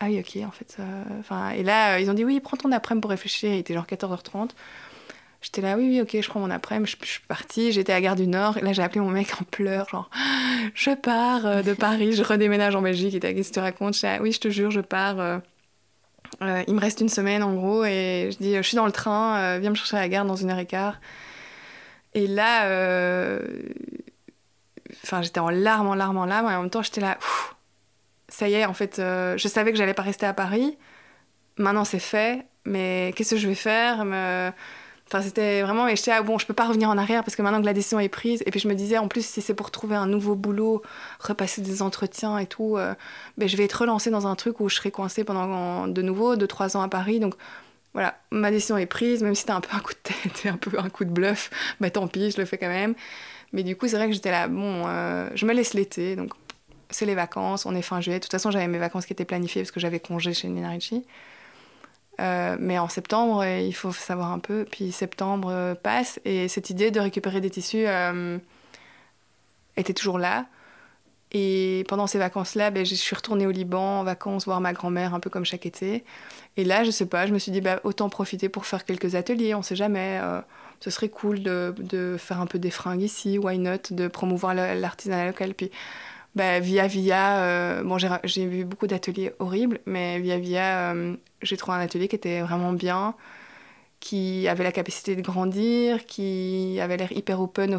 Speaker 2: ah oui, ok, en fait. Euh, enfin, et là, ils ont dit, oui, prends ton après-midi pour réfléchir. Il était genre 14h30. J'étais là, oui, oui, ok, je prends mon après-midi. Je, suis partie, j'étais à Gare du Nord. Et là, j'ai appelé mon mec en pleurs, genre, je pars de Paris, je redéménage en Belgique. Et t'as qu'est-ce que tu racontes? Je oui, je te jure, je pars. Euh, il me reste une semaine en gros et je dis je suis dans le train, euh, viens me chercher à la gare dans une heure et quart. Et là, euh, j'étais en larmes, en larmes, en larmes, et en même temps j'étais là, ça y est, en fait, je savais que j'allais pas rester à Paris. Maintenant c'est fait, mais qu'est-ce que je vais faire? Enfin, c'était vraiment, et j'étais, ah, bon, je peux pas revenir en arrière parce que maintenant que la décision est prise. Et puis je me disais, en plus, si c'est pour trouver un nouveau boulot, repasser des entretiens et tout, euh, ben, je vais être relancée dans un truc où je serai coincée pendant de nouveau deux, trois ans à Paris. Donc voilà, ma décision est prise, même si c'était un peu un coup de tête et un peu un coup de bluff, ben tant pis, je le fais quand même. Mais du coup, c'est vrai que j'étais là, bon, euh, je me laisse l'été, donc c'est les vacances, on est fin juillet. De toute façon, j'avais mes vacances qui étaient planifiées parce que j'avais congé chez Nina Ricci. Euh, mais en septembre, euh, il faut savoir un peu. Puis septembre euh, passe et cette idée de récupérer des tissus était toujours là. Et pendant ces vacances-là, ben, je suis retournée au Liban en vacances voir ma grand-mère un peu comme chaque été. Et là, je sais pas, je me suis dit bah, autant profiter pour faire quelques ateliers, on sait jamais. ce serait cool de, de, faire un peu des fringues ici, why not, de promouvoir l'artisanat local. Puis bah, via via, euh, bon, j'ai vu beaucoup d'ateliers horribles, mais via via, euh, j'ai trouvé un atelier qui était vraiment bien, qui avait la capacité de grandir, qui avait l'air hyper open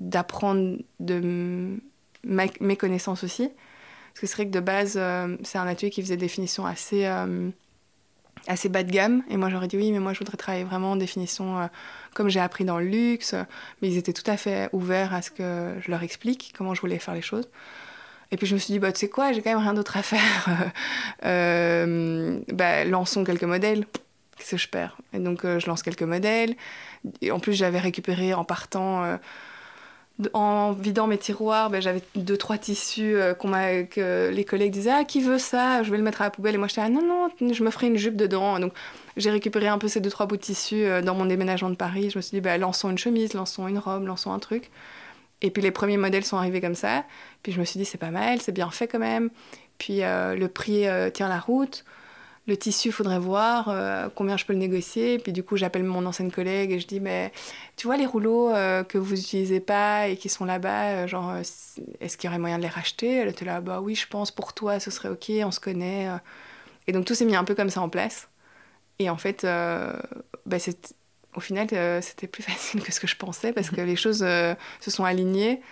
Speaker 2: d'apprendre de mes connaissances aussi. Parce que c'est vrai que de base, euh, c'est un atelier qui faisait des définitions assez assez bas de gamme. Et moi, j'aurais dit oui, mais moi, je voudrais travailler vraiment en définition euh, comme j'ai appris dans le luxe. Mais ils étaient tout à fait ouverts à ce que je leur explique comment je voulais faire les choses. Et puis je me suis dit, bah, tu sais quoi, j'ai quand même rien d'autre à faire. euh, bah, lançons quelques modèles. Qu'est-ce que je perds? Et donc, euh, je lance quelques modèles. Et en plus, j'avais récupéré en partant en vidant mes tiroirs, ben, j'avais deux, trois tissus euh, que les collègues disaient Ah, qui veut ça? Je vais le mettre à la poubelle. Et moi, j'étais Ah, non, non, je me ferai une jupe dedans. Donc, j'ai récupéré un peu ces deux, trois bouts de tissus euh, dans mon déménagement de Paris. Je me suis dit bah, Lançons une chemise, lançons une robe, lançons un truc. Et puis, les premiers modèles sont arrivés comme ça. Puis, je me suis dit C'est pas mal, c'est bien fait quand même. Puis, euh, le prix tient la route le tissu, il faudrait voir euh, combien je peux le négocier. Puis du coup, j'appelle mon ancienne collègue et je dis, mais tu vois les rouleaux euh, que vous n'utilisez pas et qui sont là-bas, euh, genre, est-ce qu'il y aurait moyen de les racheter? Elle était là, bah oui, je pense, pour toi, ce serait ok, on se connaît. Et donc tout s'est mis un peu comme ça en place. Et en fait, bah, au final, c'était plus facile que ce que je pensais parce que les choses se sont alignées.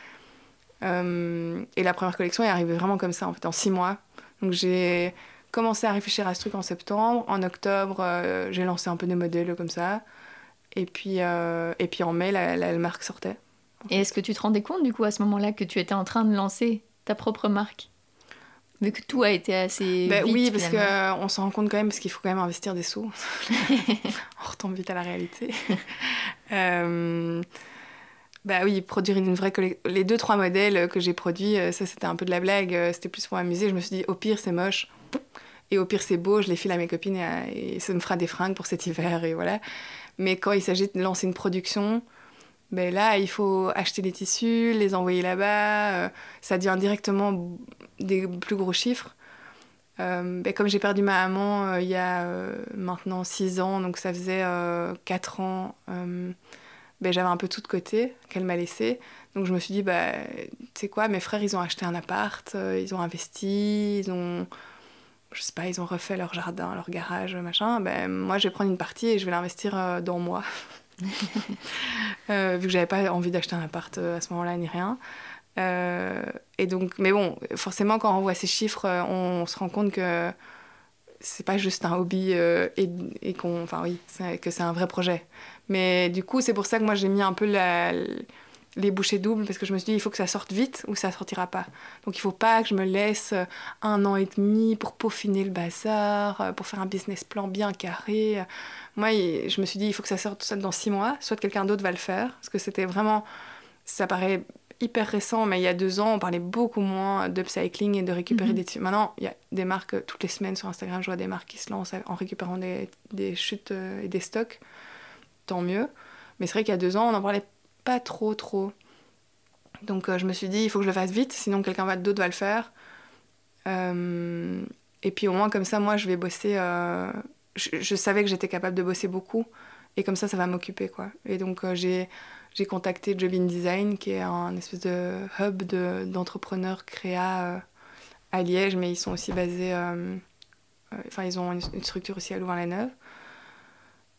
Speaker 2: et la première collection est arrivée vraiment comme ça, en fait, en six mois. Donc j'ai commencé à réfléchir à ce truc en septembre. En octobre, euh, j'ai lancé un peu des modèles comme ça. Et puis, et puis en mai, la, la marque sortait.
Speaker 1: Et est-ce que tu te rendais compte du coup à ce moment-là que tu étais en train de lancer ta propre marque? Vu que tout a été assez.
Speaker 2: Ben
Speaker 1: vite,
Speaker 2: oui, parce qu'on s'en rend compte quand même, parce qu'il faut quand même investir des sous. On retombe vite à la réalité. euh, bah oui, produire une vraie collection. Les deux, trois modèles que j'ai produits, euh, ça c'était un peu de la blague, euh, c'était plus pour m'amuser. Je me suis dit, au pire, c'est moche. Et au pire, c'est beau, je les file à mes copines et, ça me fera des fringues pour cet hiver, et voilà. Mais quand il s'agit de lancer une production, ben là, il faut acheter les tissus, les envoyer là-bas. euh, ça devient directement des plus gros chiffres. Euh, ben comme j'ai perdu ma maman euh, il y a maintenant 6 ans, donc ça faisait 4 ans, ben j'avais un peu tout de côté qu'elle m'a laissé. Donc je me suis dit, bah, tu sais quoi, mes frères, ils ont acheté un appart, ils ont investi, ils ont, je sais pas, ils ont refait leur jardin, leur garage, machin. Ben, moi, je vais prendre une partie et je vais l'investir euh, dans moi. Euh, vu que j'avais pas envie d'acheter un appart euh, à ce moment-là ni rien. Et donc, mais bon, forcément, quand on voit ces chiffres, on, se rend compte que c'est pas juste un hobby et, et qu'on, enfin oui, que c'est un vrai projet. Mais du coup, c'est pour ça que moi j'ai mis un peu la- les bouchées doubles parce que je me suis dit il faut que ça sorte vite ou ça sortira pas. Donc il faut pas que je me laisse euh, un an et demi pour peaufiner le bazar, euh, pour faire un business plan bien carré. Moi, je me suis dit il faut que ça sorte soit dans six mois, soit quelqu'un d'autre va le faire parce que c'était vraiment, ça paraît hyper récent, mais il y a deux ans, on parlait beaucoup moins d'upcycling et de récupérer
Speaker 1: Mhm.
Speaker 2: des tissus. Maintenant, il y a des marques, euh, toutes les semaines sur Instagram, je vois des marques qui se lancent en récupérant des, des chutes et des stocks. Tant mieux. Mais c'est vrai qu'il y a deux ans, on n'en parlait pas trop, trop. Donc euh, je me suis dit, il faut que je le fasse vite, sinon quelqu'un d'autre va le faire. Euh, et puis au moins, comme ça, moi, je vais bosser. euh, je, savais que j'étais capable de bosser beaucoup. Et comme ça, ça va m'occuper, quoi. Et donc, j'ai j'ai contacté Jobin Design, qui est un espèce de hub de- d'entrepreneurs créa à Liège, mais ils sont aussi basés. Enfin, ils ont une, une structure aussi à Louvain-la-Neuve.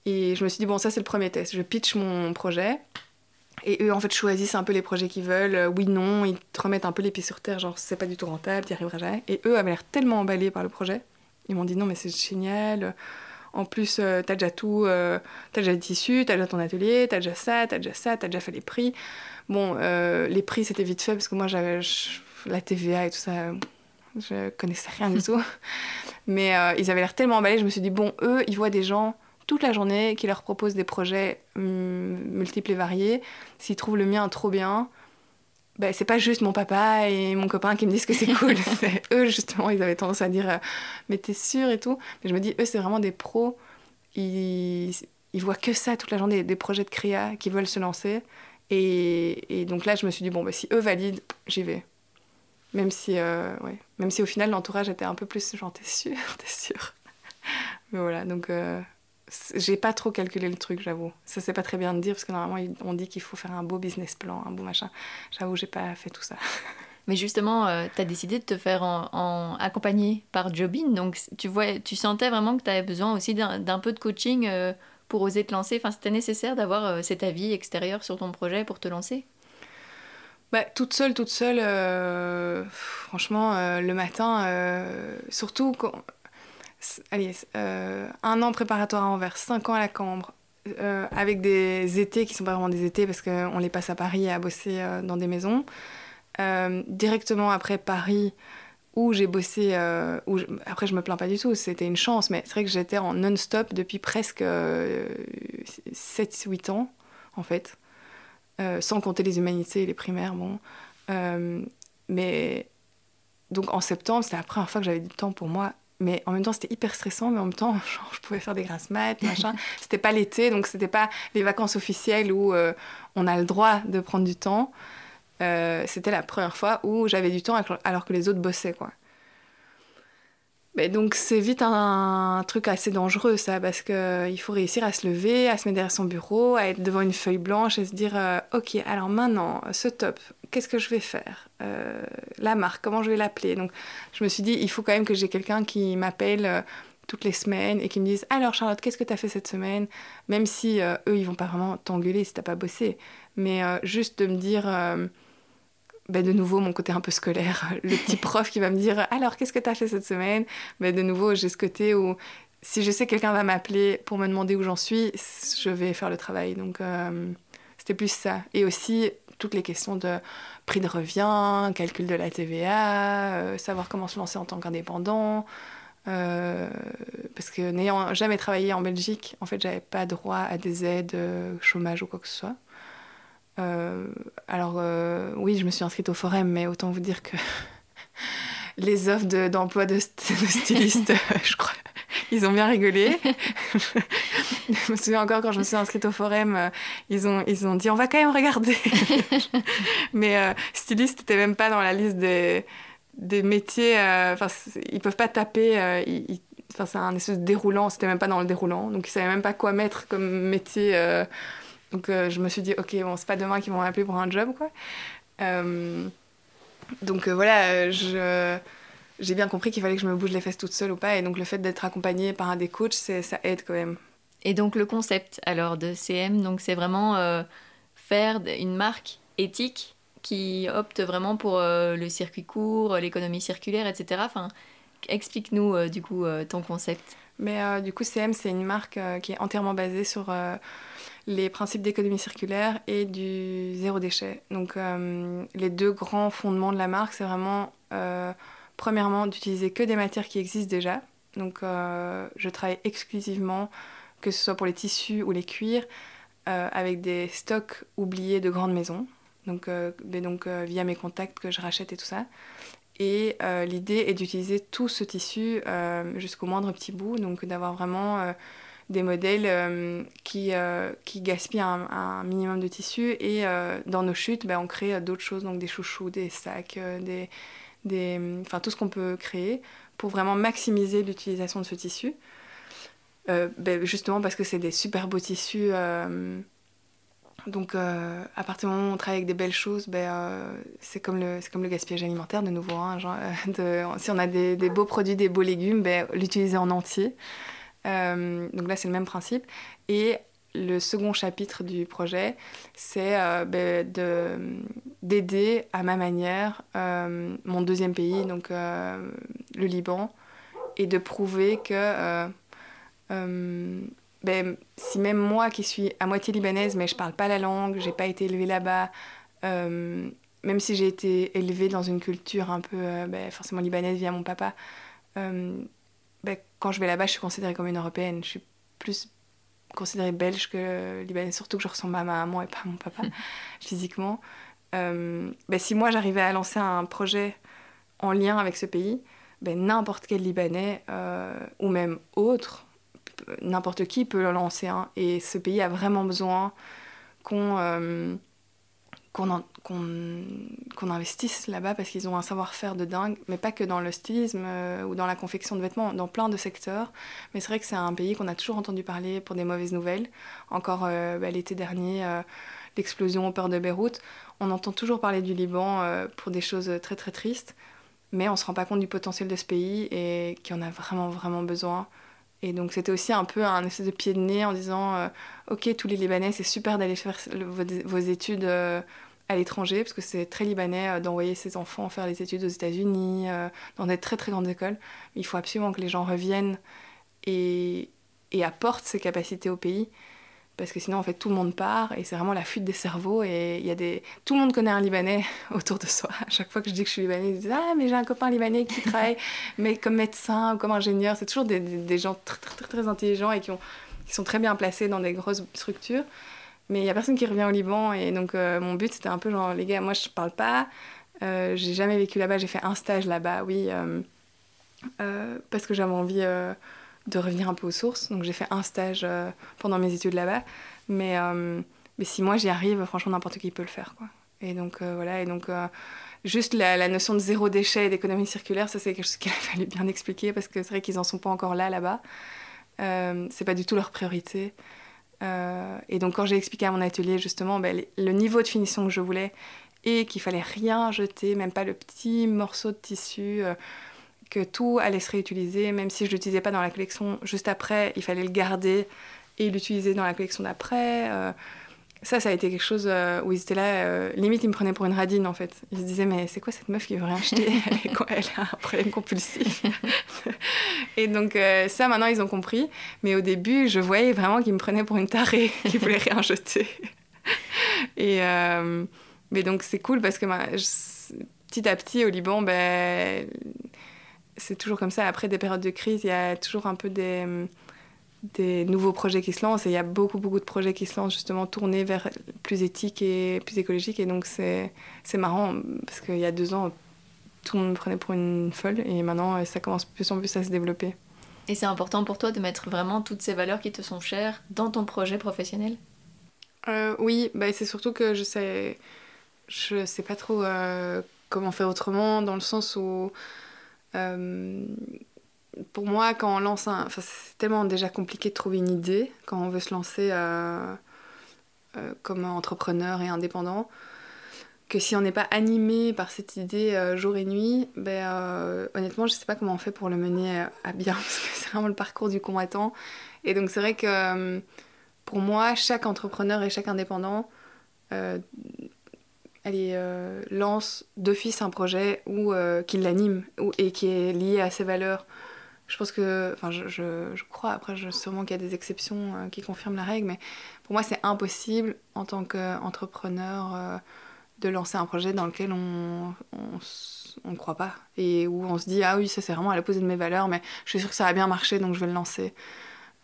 Speaker 2: Et je me suis dit, bon, ça, c'est le premier test. Je pitch mon projet. Et eux, en fait, choisissent un peu les projets qu'ils veulent. Euh, oui, non, ils te remettent un peu les pieds sur terre, genre, c'est pas du tout rentable, t'y arriveras jamais. Et eux avaient l'air tellement emballés par le projet. Ils m'ont dit, non, mais c'est génial. En plus, euh, t'as déjà tout, euh, t'as déjà le tissu, t'as déjà ton atelier, t'as déjà ça, t'as déjà ça, t'as déjà fait les prix. Bon, euh, les prix, c'était vite fait parce que moi, j'avais la TVA et tout ça, je connaissais rien du tout. Mais ils avaient l'air tellement emballés, je me suis dit, bon, eux, ils voient des gens toute la journée qui leur proposent des projets hum, multiples et variés. S'ils trouvent le mien trop bien, ben, c'est pas juste mon papa et mon copain qui me disent que c'est cool. c'est eux, justement, ils avaient tendance à dire euh, Mais t'es sûr et tout? Mais je me dis, eux, c'est vraiment des pros. Ils, ils voient que ça toute la journée, des projets de créa qui veulent se lancer. Et, et donc là, je me suis dit Bon, ben, si eux valident, j'y vais. Même si, euh, ouais. Même si au final, l'entourage était un peu plus genre T'es sûr T'es sûr? Mais voilà, donc. euh, j'ai pas trop calculé le truc, j'avoue. Ça, c'est pas très bien de dire, parce que normalement, on dit qu'il faut faire un beau business plan, un beau machin. J'avoue, j'ai pas fait tout ça.
Speaker 1: Mais justement, tu as décidé de te faire en, en- accompagner par Jobin. Donc, tu, vois, tu sentais vraiment que tu avais besoin aussi d'un peu de coaching euh, pour oser te lancer. Enfin, c'était nécessaire d'avoir euh, cet avis extérieur sur ton projet pour te lancer?
Speaker 2: Bah, toute seule, toute seule, euh, franchement, euh, le matin, euh, surtout quand. Allez, euh, un an préparatoire à Anvers, cinq ans à la Cambre, euh, avec des étés qui sont pas vraiment des étés parce qu'on les passe à Paris à bosser euh, dans des maisons. Directement après Paris, où j'ai bossé. où je- Après, je me plains pas du tout, c'était une chance, mais c'est vrai que j'étais en non-stop depuis presque 7-8 ans, en fait. Sans compter les humanités et les primaires, bon. Mais donc en septembre, c'était la première fois que j'avais du temps pour moi. Mais en même temps, c'était hyper stressant, mais en même temps, genre, je pouvais faire des grasses maths, machin. c'était pas l'été, donc c'était pas les vacances officielles où euh, on a le droit de prendre du temps. Euh, c'était la première fois où j'avais du temps alors- alors que les autres bossaient, quoi. Mais donc c'est vite un, truc assez dangereux ça parce que il faut réussir à se lever, à se mettre derrière son bureau, à être devant une feuille blanche et se dire euh, ok alors maintenant ce top qu'est-ce que je vais faire? Euh, la marque comment je vais l'appeler? Donc je me suis dit il faut quand même que j'ai quelqu'un qui m'appelle euh, toutes les semaines et qui me dise alors Charlotte qu'est-ce que tu as fait cette semaine? Même si euh, eux ils vont pas vraiment t'engueuler si t'as pas bossé mais euh, juste de me dire euh, ben de nouveau, mon côté un peu scolaire, le petit prof qui va me dire Alors, qu'est-ce que tu as fait cette semaine? Ben De nouveau, j'ai ce côté où si je sais que quelqu'un va m'appeler pour me demander où j'en suis, je vais faire le travail. Donc, c'était plus ça. Et aussi, toutes les questions de prix de revient, calcul de la TVA, savoir comment se lancer en tant qu'indépendant. parce que n'ayant jamais travaillé en Belgique, en fait, j'avais pas droit à des aides, chômage ou quoi que ce soit. Euh, alors, euh, oui, je me suis inscrite au forum, mais autant vous dire que les offres d'emploi de, styliste, je crois, ils ont bien rigolé. je me souviens encore quand je me suis inscrite au forum, euh, ils, ont, ils ont dit on va quand même regarder. mais styliste n'était même pas dans la liste des, des métiers. Enfin, ils peuvent pas taper. Enfin, c'est un espèce de déroulant, c'était même pas dans le déroulant, donc ils savaient même pas quoi mettre comme métier donc euh, je me suis dit, ok, bon, c'est pas demain qu'ils vont m'appeler pour un job, quoi. Euh, donc euh, voilà, je, j'ai bien compris qu'il fallait que je me bouge les fesses toute seule ou pas. Et donc le fait d'être accompagnée par un des coachs, ça aide quand même.
Speaker 1: Et donc le concept alors de CM, donc c'est vraiment faire une marque éthique qui opte vraiment pour le circuit court, l'économie circulaire, etc. Enfin, explique-nous du coup ton concept.
Speaker 2: Mais du coup, CM, c'est une marque qui est entièrement basée sur les principes d'économie circulaire et du zéro déchet. Donc euh, les deux grands fondements de la marque, c'est vraiment euh, premièrement d'utiliser que des matières qui existent déjà. Donc euh, je travaille exclusivement, que ce soit pour les tissus ou les cuirs, avec des stocks oubliés de grandes maisons. Donc, donc via mes contacts que je rachète et tout ça. Et l'idée est d'utiliser tout ce tissu jusqu'au moindre petit bout, donc d'avoir vraiment des modèles euh, qui, euh, qui gaspillent un, minimum de tissu. Et euh, dans nos chutes, ben, on crée d'autres choses, donc des chouchous, des sacs, des, des, enfin, tout ce qu'on peut créer pour vraiment maximiser l'utilisation de ce tissu. Ben, justement parce que c'est des super beaux tissus. donc, à partir du moment où on travaille avec des belles choses, ben, c'est comme, le, comme le gaspillage alimentaire, de nouveau. Hein, si on a des, des, beaux produits, des beaux légumes, ben, l'utiliser en entier. Euh, donc là, c'est le même principe. Et le second chapitre du projet, c'est euh, ben, d'aider à ma manière euh, mon deuxième pays, donc le Liban, et de prouver que ben, si même moi qui suis à moitié libanaise, mais je parle pas la langue, j'ai pas été élevée là-bas, même si j'ai été élevée dans une culture un peu ben, forcément libanaise via mon papa, ben, quand je vais là-bas, je suis considérée comme une européenne. Je suis plus considérée belge que libanaise, surtout que je ressemble à ma maman et pas à mon papa physiquement. Euh, ben, si moi j'arrivais à lancer un projet en lien avec ce pays, ben, n'importe quel Libanais euh, ou même autre, n'importe qui peut le lancer. Hein. Et ce pays a vraiment besoin qu'on euh, qu'on investisse là-bas parce qu'ils ont un savoir-faire de dingue, mais pas que dans le stylisme euh, ou dans la confection de vêtements, dans plein de secteurs. Mais c'est vrai que c'est un pays qu'on a toujours entendu parler pour des mauvaises nouvelles. Encore euh, bah, l'été dernier, euh, l'explosion au port de Beyrouth, on entend toujours parler du Liban pour des choses très très tristes, mais on ne se rend pas compte du potentiel de ce pays et qu'il en a vraiment vraiment besoin. Et donc c'était aussi un peu un espèce de pied de nez en disant euh, ok tous les Libanais c'est super d'aller faire vos, études euh, à l'étranger parce que c'est très libanais euh, d'envoyer ses enfants faire les études aux États-Unis dans des très très grandes écoles. Il faut absolument que les gens reviennent et, et apportent ces capacités au pays parce que sinon en fait tout le monde part et c'est vraiment la fuite des cerveaux et il y a des tout le monde connaît un libanais autour de soi. À chaque fois que je dis que je suis libanais ils disent ah mais j'ai un copain libanais qui travaille mais comme médecin ou comme ingénieur. C'est toujours des, des, gens très, très, très, intelligents et qui, ont, qui sont très bien placés dans des grosses structures. Mais il y a personne qui revient au Liban et donc euh, mon but c'était un peu genre les gars moi je parle pas. Euh, j'ai jamais vécu là-bas. J'ai fait un stage là-bas oui euh, parce que j'avais envie de revenir un peu aux sources. Donc j'ai fait un stage euh, pendant mes études là-bas. Mais, euh, mais si moi j'y arrive, franchement, n'importe qui peut le faire. Quoi. Et donc euh, voilà, et donc juste la, notion de zéro déchet et d'économie circulaire, ça c'est quelque chose qu'il a fallu bien expliquer parce que c'est vrai qu'ils n'en sont pas encore là là-bas. c'est pas du tout leur priorité. et donc quand j'ai expliqué à mon atelier justement ben, le niveau de finition que je voulais et qu'il fallait rien jeter, même pas le petit morceau de tissu que tout allait se réutiliser, même si je ne l'utilisais pas dans la collection juste après, il fallait le garder et l'utiliser dans la collection d'après. Euh, ça, ça a été quelque chose euh, où ils étaient là, euh, limite ils me prenaient pour une radine en fait. Ils se disaient mais c'est quoi cette meuf qui veut rien acheter? Elle, a un problème compulsif Et donc ça, maintenant, ils ont compris. Mais au début, je voyais vraiment qu'ils me prenaient pour une tarée, qu'ils voulaient rien jeter. Et mais donc c'est cool parce que petit à petit au Liban, ben, c'est toujours comme ça. Après des périodes de crise, il y a toujours un peu des, des nouveaux projets qui se lancent. Et il y a beaucoup, beaucoup de projets qui se lancent justement tournés vers plus éthique et plus écologique. Et donc c'est marrant parce qu'il y a deux ans, tout le monde me prenait pour une folle. Et maintenant, ça commence plus en plus à se développer.
Speaker 1: Et c'est important pour toi de mettre vraiment toutes ces valeurs qui te sont chères dans ton projet professionnel?
Speaker 2: Euh, Oui, bah, c'est surtout que je sais, je sais pas trop euh, comment faire autrement, dans le sens où euh, pour moi, quand on lance un. Enfin, c'est tellement déjà compliqué de trouver une idée quand on veut se lancer euh, euh, comme entrepreneur et indépendant, que si on n'est pas animé par cette idée jour et nuit, ben, honnêtement, je ne sais pas comment on fait pour le mener à bien, parce que c'est vraiment le parcours du combattant. Et donc, c'est vrai que pour moi, chaque entrepreneur et chaque indépendant elle euh, lance d'office un projet ou euh, qui l'anime et qui est lié à ses valeurs. Je pense que, enfin, je, je, crois, après, je, sûrement qu'il y a des exceptions euh, qui confirment la règle, mais pour moi, c'est impossible en tant qu'entrepreneur de lancer un projet dans lequel on ne croit pas et où on se dit, ah oui, ça c'est vraiment à l'opposé de mes valeurs, mais je suis sûre que ça va bien marcher, donc je vais le lancer.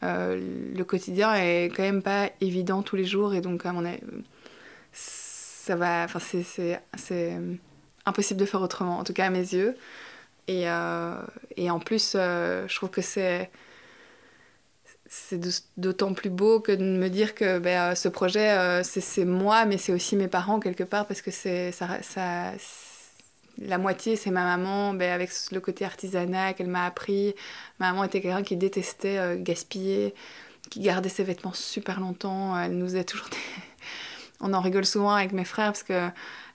Speaker 2: le quotidien est quand même pas évident tous les jours et donc, à mon avis, ça va. Enfin, c'est euh, impossible de faire autrement, en tout cas à mes yeux. Et, euh, et en plus, euh, je trouve que c'est c'est d'autant plus beau que de me dire que ben, ce projet, c'est moi, mais c'est aussi mes parents quelque part, parce que c'est ça, ça, la moitié, c'est ma maman, ben, avec le côté artisanat qu'elle m'a appris. Ma maman était quelqu'un qui détestait gaspiller, qui gardait ses vêtements super longtemps. Elle nous a toujours on en rigole souvent avec mes frères parce que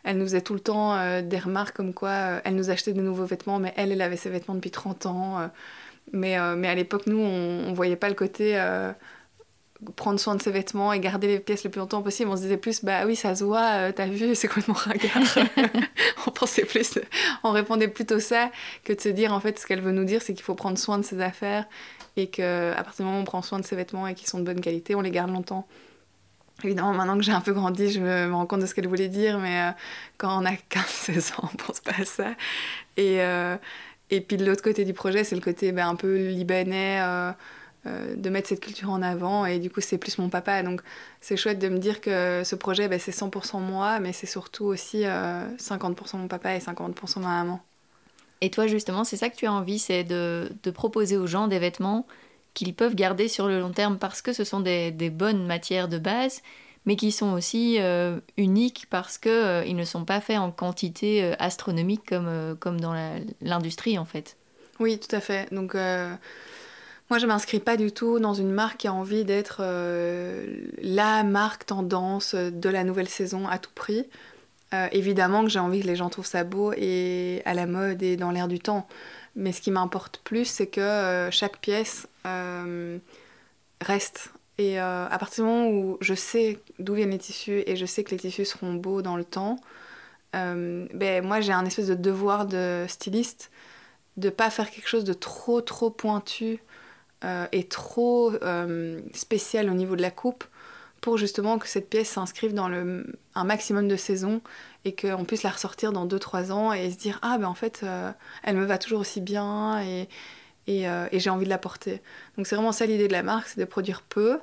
Speaker 2: elle nous faisait tout le temps euh, des remarques comme quoi euh, elle nous achetait des nouveaux vêtements, mais elle, elle avait ses vêtements depuis 30 ans. Euh. mais, mais à l'époque, nous, on, ne voyait pas le côté prendre soin de ses vêtements et garder les pièces le plus longtemps possible. On se disait plus, bah oui, ça se voit, t'as vu, c'est complètement ringard. on pensait plus, on répondait plutôt ça que de se dire, en fait, ce qu'elle veut nous dire, c'est qu'il faut prendre soin de ses affaires et qu'à partir du moment où on prend soin de ses vêtements et qu'ils sont de bonne qualité, on les garde longtemps. Évidemment, maintenant que j'ai un peu grandi, je me, rends compte de ce qu'elle voulait dire, mais euh, quand on a 15-16 ans, on pense pas à ça. Et, euh, et puis de l'autre côté du projet, c'est le côté ben, un peu libanais, euh, de mettre cette culture en avant. Et du coup, c'est plus mon papa. Donc c'est chouette de me dire que ce projet, ben, c'est 100% moi, mais c'est surtout aussi 50% mon papa et 50% ma maman.
Speaker 1: Et toi, justement, c'est ça que tu as envie, c'est de, de proposer aux gens des vêtements qu'ils peuvent garder sur le long terme parce que ce sont des, bonnes matières de base, mais qui sont aussi euh, uniques parce qu'ils euh, ne sont pas faits en quantité euh, astronomique comme, comme dans l'industrie en fait.
Speaker 2: Oui, tout à fait. Donc moi je m'inscris pas du tout dans une marque qui a envie d'être la marque tendance de la nouvelle saison à tout prix. évidemment que j'ai envie que les gens trouvent ça beau et à la mode et dans l'air du temps. Mais ce qui m'importe plus, c'est que chaque pièce euh, reste. Et euh, à partir du moment où je sais d'où viennent les tissus et je sais que les tissus seront beaux dans le temps, ben, moi j'ai un espèce de devoir de styliste de pas faire quelque chose de trop trop pointu et trop spécial au niveau de la coupe pour justement que cette pièce s'inscrive dans le, un maximum de saisons et qu'on puisse la ressortir dans 2-3 ans et se dire ah ben en fait euh, elle me va toujours aussi bien et, et, euh, et j'ai envie de la porter. Donc c'est vraiment ça l'idée de la marque, c'est de produire peu,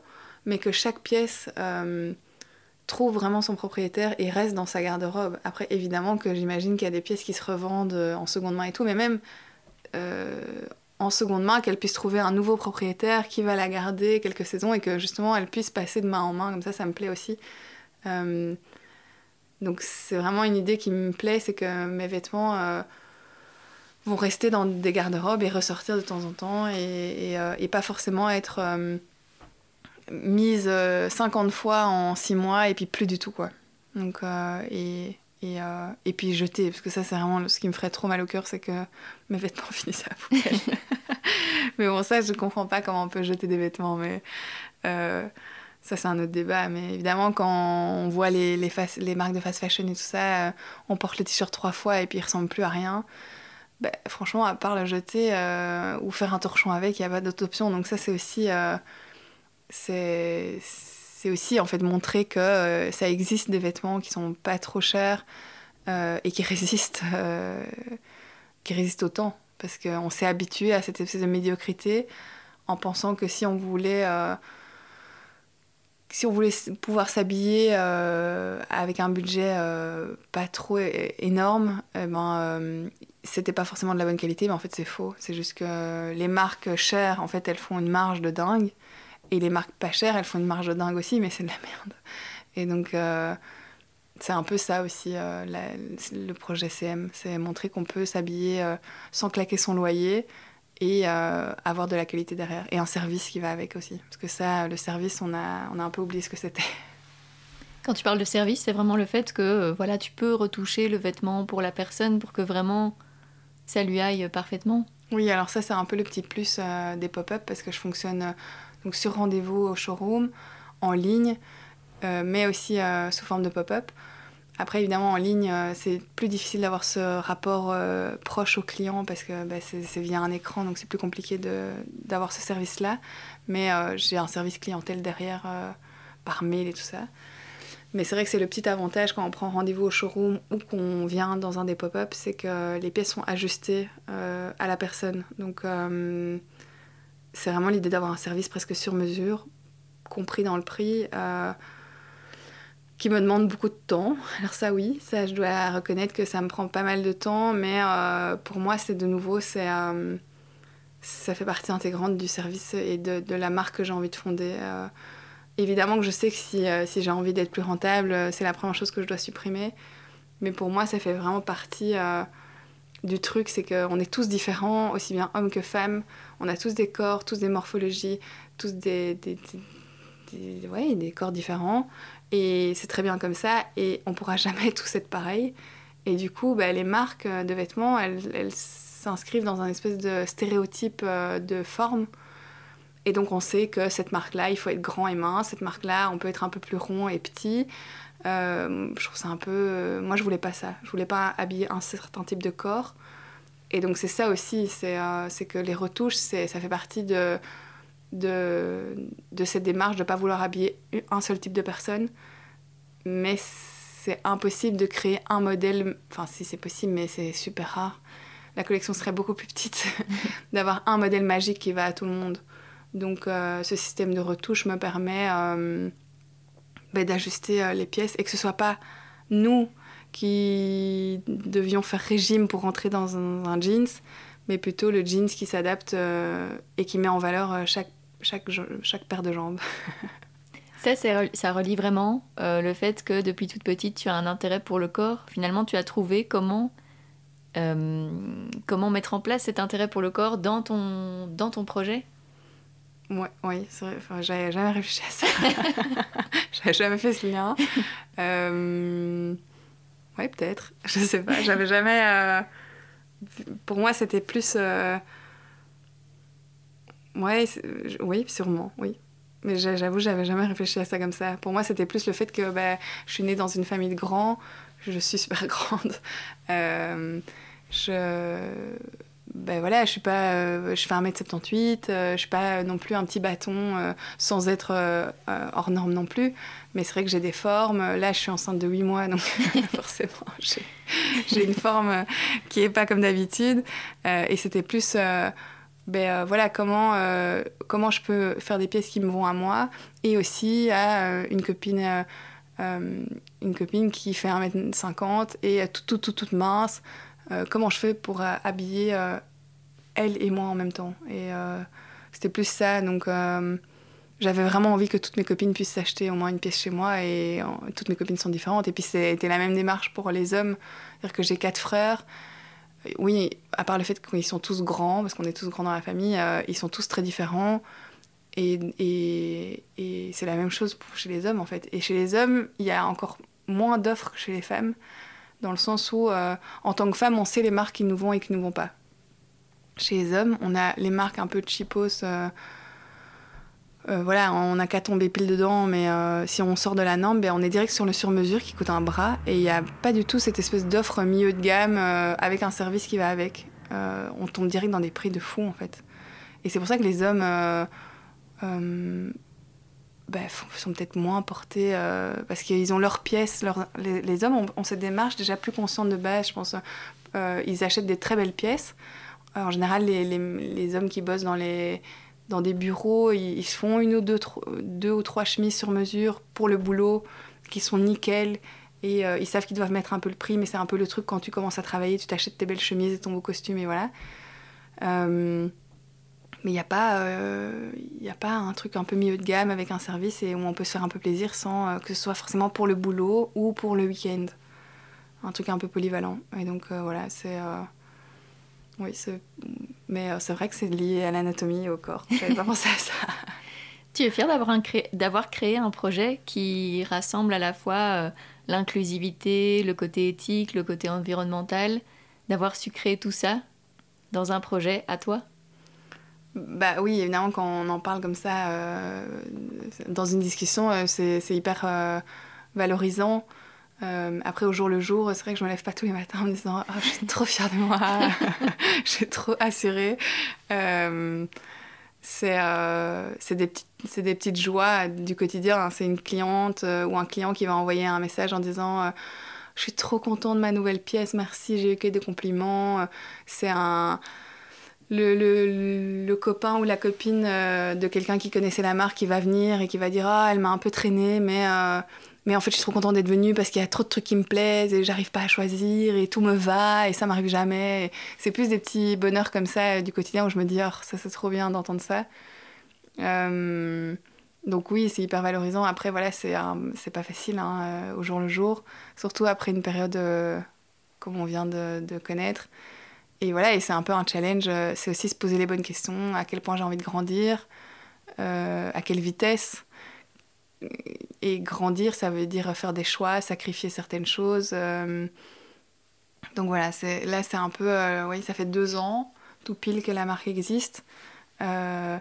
Speaker 2: mais que chaque pièce euh, trouve vraiment son propriétaire et reste dans sa garde-robe. Après évidemment que j'imagine qu'il y a des pièces qui se revendent en seconde main et tout, mais même en seconde main, qu'elle puisse trouver un nouveau propriétaire qui va la garder quelques saisons et que justement elle puisse passer de main en main, comme ça ça me plaît aussi. Euh, donc c'est vraiment une idée qui me plaît, c'est que mes vêtements euh, vont rester dans des garde-robes et ressortir de temps en temps et, euh, pas forcément être mise 50 fois en 6 mois et puis plus du tout quoi. Donc, et, et, euh, et, puis jeter, parce que ça c'est vraiment ce qui me ferait trop mal au cœur, c'est que mes vêtements finissent à la poubelle. mais bon, ça je comprends pas comment on peut jeter des vêtements, mais euh, ça c'est un autre débat. Mais évidemment, quand on voit les, marques de fast fashion et tout ça, euh, on porte le t-shirt trois fois et puis il ressemble plus à rien. Bah, franchement, à part le jeter ou faire un torchon avec, il n'y a pas d'autre option. Donc ça, c'est aussi, c'est, c'est aussi en fait montrer que ça existe des vêtements qui sont pas trop chers et qui résistent, qui résistent au temps. Parce qu'on s'est habitué à cette espèce de médiocrité en pensant que si on voulait si on voulait pouvoir s'habiller euh, avec un budget euh, pas trop énorme, eh ben, euh, c'était pas forcément de la bonne qualité, mais en fait c'est faux. C'est juste que les marques chères, en fait, elles font une marge de dingue, et les marques pas chères, elles font une marge de dingue aussi, mais c'est de la merde. Et donc c'est un peu ça aussi le projet CM, c'est montrer qu'on peut s'habiller sans claquer son loyer et euh, avoir de la qualité derrière. Et un service qui va avec aussi. Parce que ça, le service, on a, on a un peu oublié ce que c'était.
Speaker 1: Quand tu parles de service, c'est vraiment le fait que euh, voilà, tu peux retoucher le vêtement pour la personne pour que vraiment ça lui aille parfaitement.
Speaker 2: Oui, alors ça, c'est un peu le petit plus euh, des pop-up parce que je fonctionne donc sur rendez-vous au showroom, en ligne, mais aussi sous forme de pop-up. Après, évidemment, en ligne, euh, c'est plus difficile d'avoir ce rapport euh, proche au client parce que bah, c'est via un écran, donc c'est plus compliqué d'avoir ce service-là. Mais euh, j'ai un service clientèle derrière par mail et tout ça. Mais c'est vrai que c'est le petit avantage quand on prend rendez-vous au showroom ou qu'on vient dans un des pop-up, c'est que les pièces sont ajustées à la personne. Donc c'est vraiment l'idée d'avoir un service presque sur mesure, compris dans le prix qui me demande beaucoup de temps. Alors ça oui, ça je dois reconnaître que ça me prend pas mal de temps, mais euh, pour moi c'est de nouveau, c'est, euh, ça fait partie intégrante du service et de, la marque que j'ai envie de fonder. Euh, évidemment que je sais que si, j'ai envie d'être plus rentable, c'est la première chose que je dois supprimer, mais pour moi ça fait vraiment partie du truc, c'est qu'on est tous différents, aussi bien hommes que femmes, on a tous des corps, tous des morphologies, tous des, des, des, des corps différents. Et c'est très bien comme ça, et on pourra jamais tous être pareil. Et du coup, bah, les marques de vêtements, elles, elles s'inscrivent dans un espèce de stéréotype euh, de forme. Et donc on sait que cette marque-là, il faut être grand et mince. Cette marque-là, on peut être un peu plus rond et petit. Euh, je trouve ça un peu... Euh, moi, je voulais pas ça. Je voulais pas habiller un certain type de corps. Et donc c'est ça aussi, c'est que les retouches, ça fait partie de, de, de cette démarche de ne pas vouloir habiller un seul type de personne. Mais c'est impossible de créer un modèle, enfin si c'est possible, mais c'est super rare. La collection serait beaucoup plus petite, d'avoir un modèle magique qui va à tout le monde. Donc euh, ce système de retouche me permet euh, ben, d'ajuster euh, les pièces et que ce soit pas nous qui devions faire régime pour rentrer dans un jeans, mais plutôt le jeans qui s'adapte et qui met en valeur chaque chaque, chaque paire de jambes.
Speaker 1: ça, ça relie vraiment euh, le fait que depuis toute petite, tu as un intérêt pour le corps. Finalement, tu as trouvé comment, euh, comment mettre en place cet intérêt pour le corps dans ton, dans ton projet?
Speaker 2: Ouais, oui, c'est vrai. Enfin, j'avais jamais réfléchi à ça. j'avais jamais fait ce lien. Euh... Oui, peut-être. Je sais pas. J'avais jamais. Euh, pour moi, c'était plus Ouais, oui, sûrement, oui. Mais j'avoue, j'avais jamais réfléchi à ça comme ça. Pour moi, c'était plus le fait que bah, je suis née dans une famille de grands, je suis super grande. Euh, je. Ben voilà, je suis pas. Euh, je fais 1m78, euh, je suis pas non plus un petit bâton sans être hors norme non plus. Mais c'est vrai que j'ai des formes. Là, je suis enceinte de 8 mois, donc forcément, j'ai une forme qui est pas comme d'habitude. et c'était plus ben, euh, voilà comment, euh, comment je peux faire des pièces qui me vont à moi et aussi à euh, une copine une copine qui fait 1m50 et toute toute toute, mince. Comment je fais pour habiller elle et moi en même temps? Et c'était plus ça donc j'avais vraiment envie que toutes mes copines puissent s'acheter au moins une pièce chez moi et toutes mes copines sont différentes. Et puis c'était la même démarche pour les hommes. C'est-à-dire que j'ai quatre frères oui, à part le fait qu'ils sont tous grands, parce qu'on est tous grands dans la famille, euh, ils sont tous très différents. Et, c'est la même chose chez les hommes, en fait. Et chez les hommes, il y a encore moins d'offres que chez les femmes, dans le sens où, euh, en tant que femme, on sait les marques qui nous vont et qui ne nous vont pas. Chez les hommes, on a les marques un peu cheapos, euh, euh, voilà, on n'a qu'à tomber pile dedans, mais euh, si on sort de la norme, ben, on est direct sur le sur-mesure qui coûte un bras et il n'y a pas du tout cette espèce d'offre milieu de gamme euh, avec un service qui va avec. on tombe direct dans des prix de fou en fait. Et c'est pour ça que les hommes bah, sont peut-être moins portés parce qu'ils ont leurs pièces. Les, hommes ont, cette démarche déjà plus consciente de base, je pense. ils achètent des très belles pièces. En général, les, les, hommes qui bossent dans les, dans des bureaux, ils, se font une ou deux, deux, ou trois chemises sur mesure pour le boulot, qui sont nickel. Et euh, ils savent qu'ils doivent mettre un peu le prix, mais c'est un peu le truc quand tu commences à travailler, tu t'achètes tes belles chemises et ton beau costume, et voilà. Euh, mais il n'y a, pas, euh, a pas un truc un peu milieu de gamme avec un service et où on peut se faire un peu plaisir sans que ce soit forcément pour le boulot ou pour le week-end. Un truc un peu polyvalent. Et donc voilà, c'est oui, mais euh, c'est vrai que c'est lié à l'anatomie et au corps. J'avais pas pensé à ça.
Speaker 1: Tu es fière d'avoir créé un projet qui rassemble à la fois euh, l'inclusivité, le côté éthique, le côté environnemental, d'avoir su créer tout ça dans un projet à toi?
Speaker 2: Bah oui, évidemment, quand on en parle comme ça euh, dans une discussion, c'est hyper valorisant. Euh, après, au jour le jour, c'est vrai que je me lève pas tous les matins en me disant oh, Je suis trop fière de moi, j'ai trop assuré. Euh, euh, c'est des, petites, des petites joies du quotidien. Hein. C'est une cliente ou un client qui va envoyer un message en disant Je suis trop content de ma nouvelle pièce, merci, j'ai eu que des compliments. C'est un. Le, le, copain ou la copine de quelqu'un qui connaissait la marque qui va venir et qui va dire Ah, elle m'a un peu traîné, mais mais en fait, je suis trop contente d'être venue parce qu'il y a trop de trucs qui me plaisent et j'arrive pas à choisir et tout me va et ça m'arrive jamais. C'est plus des petits bonheurs comme ça euh, du quotidien où je me dis, oh, ça c'est trop bien d'entendre ça. Euh, donc oui, c'est hyper valorisant. Après, voilà, c'est pas facile hein, euh, au jour le jour, surtout après une période comme on vient de, connaître. Et voilà, et c'est un peu un challenge. C'est aussi se poser les bonnes questions. À quel point j'ai envie de grandir À quelle vitesse et grandir, ça veut dire faire des choix, sacrifier certaines choses. Euh. donc voilà, là c'est un peu, euh, oui, ça fait deux ans, tout pile que la marque existe. Euh,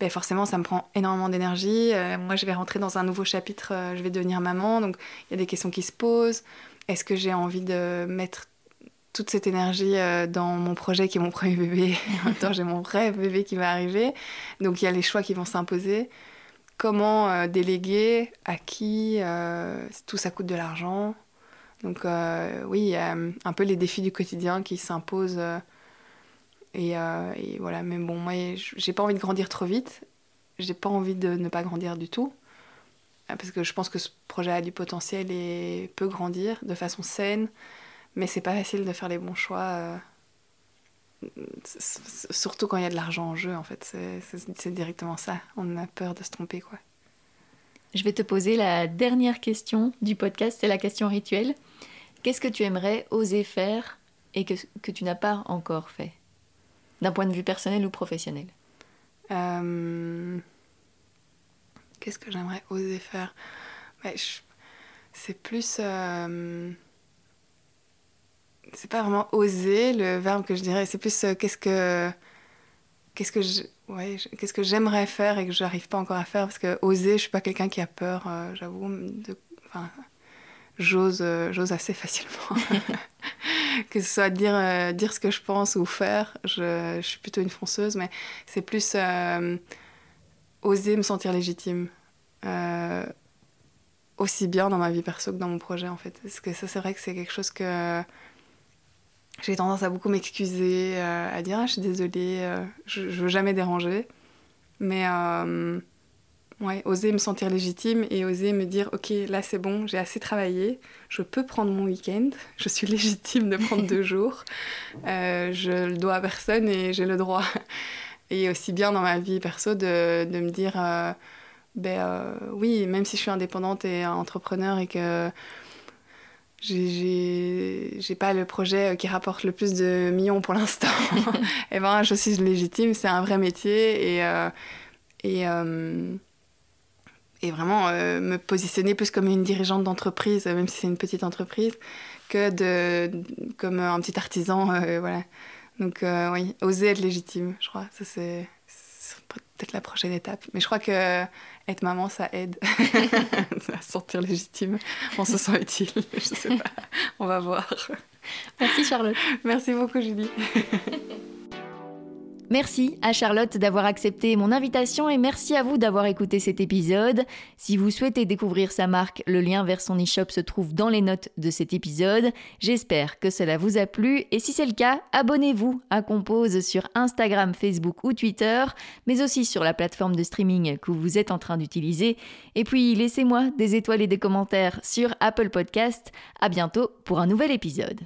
Speaker 2: ben forcément, ça me prend énormément d'énergie. moi, je vais rentrer dans un nouveau chapitre, je vais devenir maman, donc il y a des questions qui se posent. Est-ce que j'ai envie de mettre toute cette énergie dans mon projet qui est mon premier bébé? En même temps, j'ai mon vrai bébé qui va arriver. Donc il y a les choix qui vont s'imposer comment euh, déléguer, à qui, euh, tout ça coûte de l'argent. Donc euh, oui, un peu les défis du quotidien qui s'imposent. Et, voilà, mais bon, moi, j'ai pas envie de grandir trop vite. J'ai pas envie de ne pas grandir du tout. Parce que je pense que ce projet a du potentiel et peut grandir de façon saine. Mais c'est pas facile de faire les bons choix surtout quand il y a de l'argent en jeu, en fait. C'est directement ça. On a peur de se tromper, quoi.
Speaker 1: Je vais te poser la dernière question du podcast, c'est la question rituelle. Qu'est-ce que tu aimerais oser faire et que, que tu n'as pas encore fait D'un point de vue personnel ou professionnel?
Speaker 2: Euh, Qu'est-ce que j'aimerais oser faire? C'est plus... Euh, c'est pas vraiment oser le verbe que je dirais, c'est plus euh, qu'est-ce que qu'est-ce que je, ouais, qu'est-ce que j'aimerais faire et que j'arrive pas encore à faire? Parce que oser, je suis pas quelqu'un qui a peur, euh, j'avoue. De, enfin, j'ose, euh, j'ose assez facilement. que ce soit dire, dire ce que je pense ou faire, je, je suis plutôt une fonceuse, mais c'est plus oser me sentir légitime. aussi bien dans ma vie perso que dans mon projet en fait. Parce que ça c'est vrai que c'est quelque chose que j'ai tendance à beaucoup m'excuser, euh, à dire ah, je suis désolée, euh, je, je veux jamais déranger. Mais euh, ouais, oser me sentir légitime et oser me dire ok, là c'est bon, j'ai assez travaillé, je peux prendre mon week-end, je suis légitime de prendre deux jours, je le dois à personne et j'ai le droit. Et aussi bien dans ma vie perso de, de me dire ben oui, même si je suis indépendante et entrepreneur et que j'ai pas le projet euh, qui rapporte le plus de millions pour l'instant. et eh ben, je suis légitime, c'est un vrai métier et, euh, et, euh, et vraiment me positionner plus comme une dirigeante d'entreprise, même si c'est une petite entreprise, que de, comme un petit artisan. voilà. Donc, oui, oser être légitime, je crois. Ça, c'est peut-être la prochaine étape. Mais je crois que être maman, ça aide à se sentir légitime. On se sent utile. Je sais pas. On va voir.
Speaker 1: Merci Charlotte.
Speaker 2: Merci beaucoup Julie.
Speaker 1: Merci à Charlotte d'avoir accepté mon invitation et merci à vous d'avoir écouté cet épisode. Si vous souhaitez découvrir sa marque, le lien vers son e-shop se trouve dans les notes de cet épisode. J'espère que cela vous a plu et si c'est le cas, abonnez-vous à Compose sur Instagram, Facebook ou Twitter, mais aussi sur la plateforme de streaming que vous êtes en train d'utiliser. Et puis laissez-moi des étoiles et des commentaires sur Apple Podcast. À bientôt pour un nouvel épisode.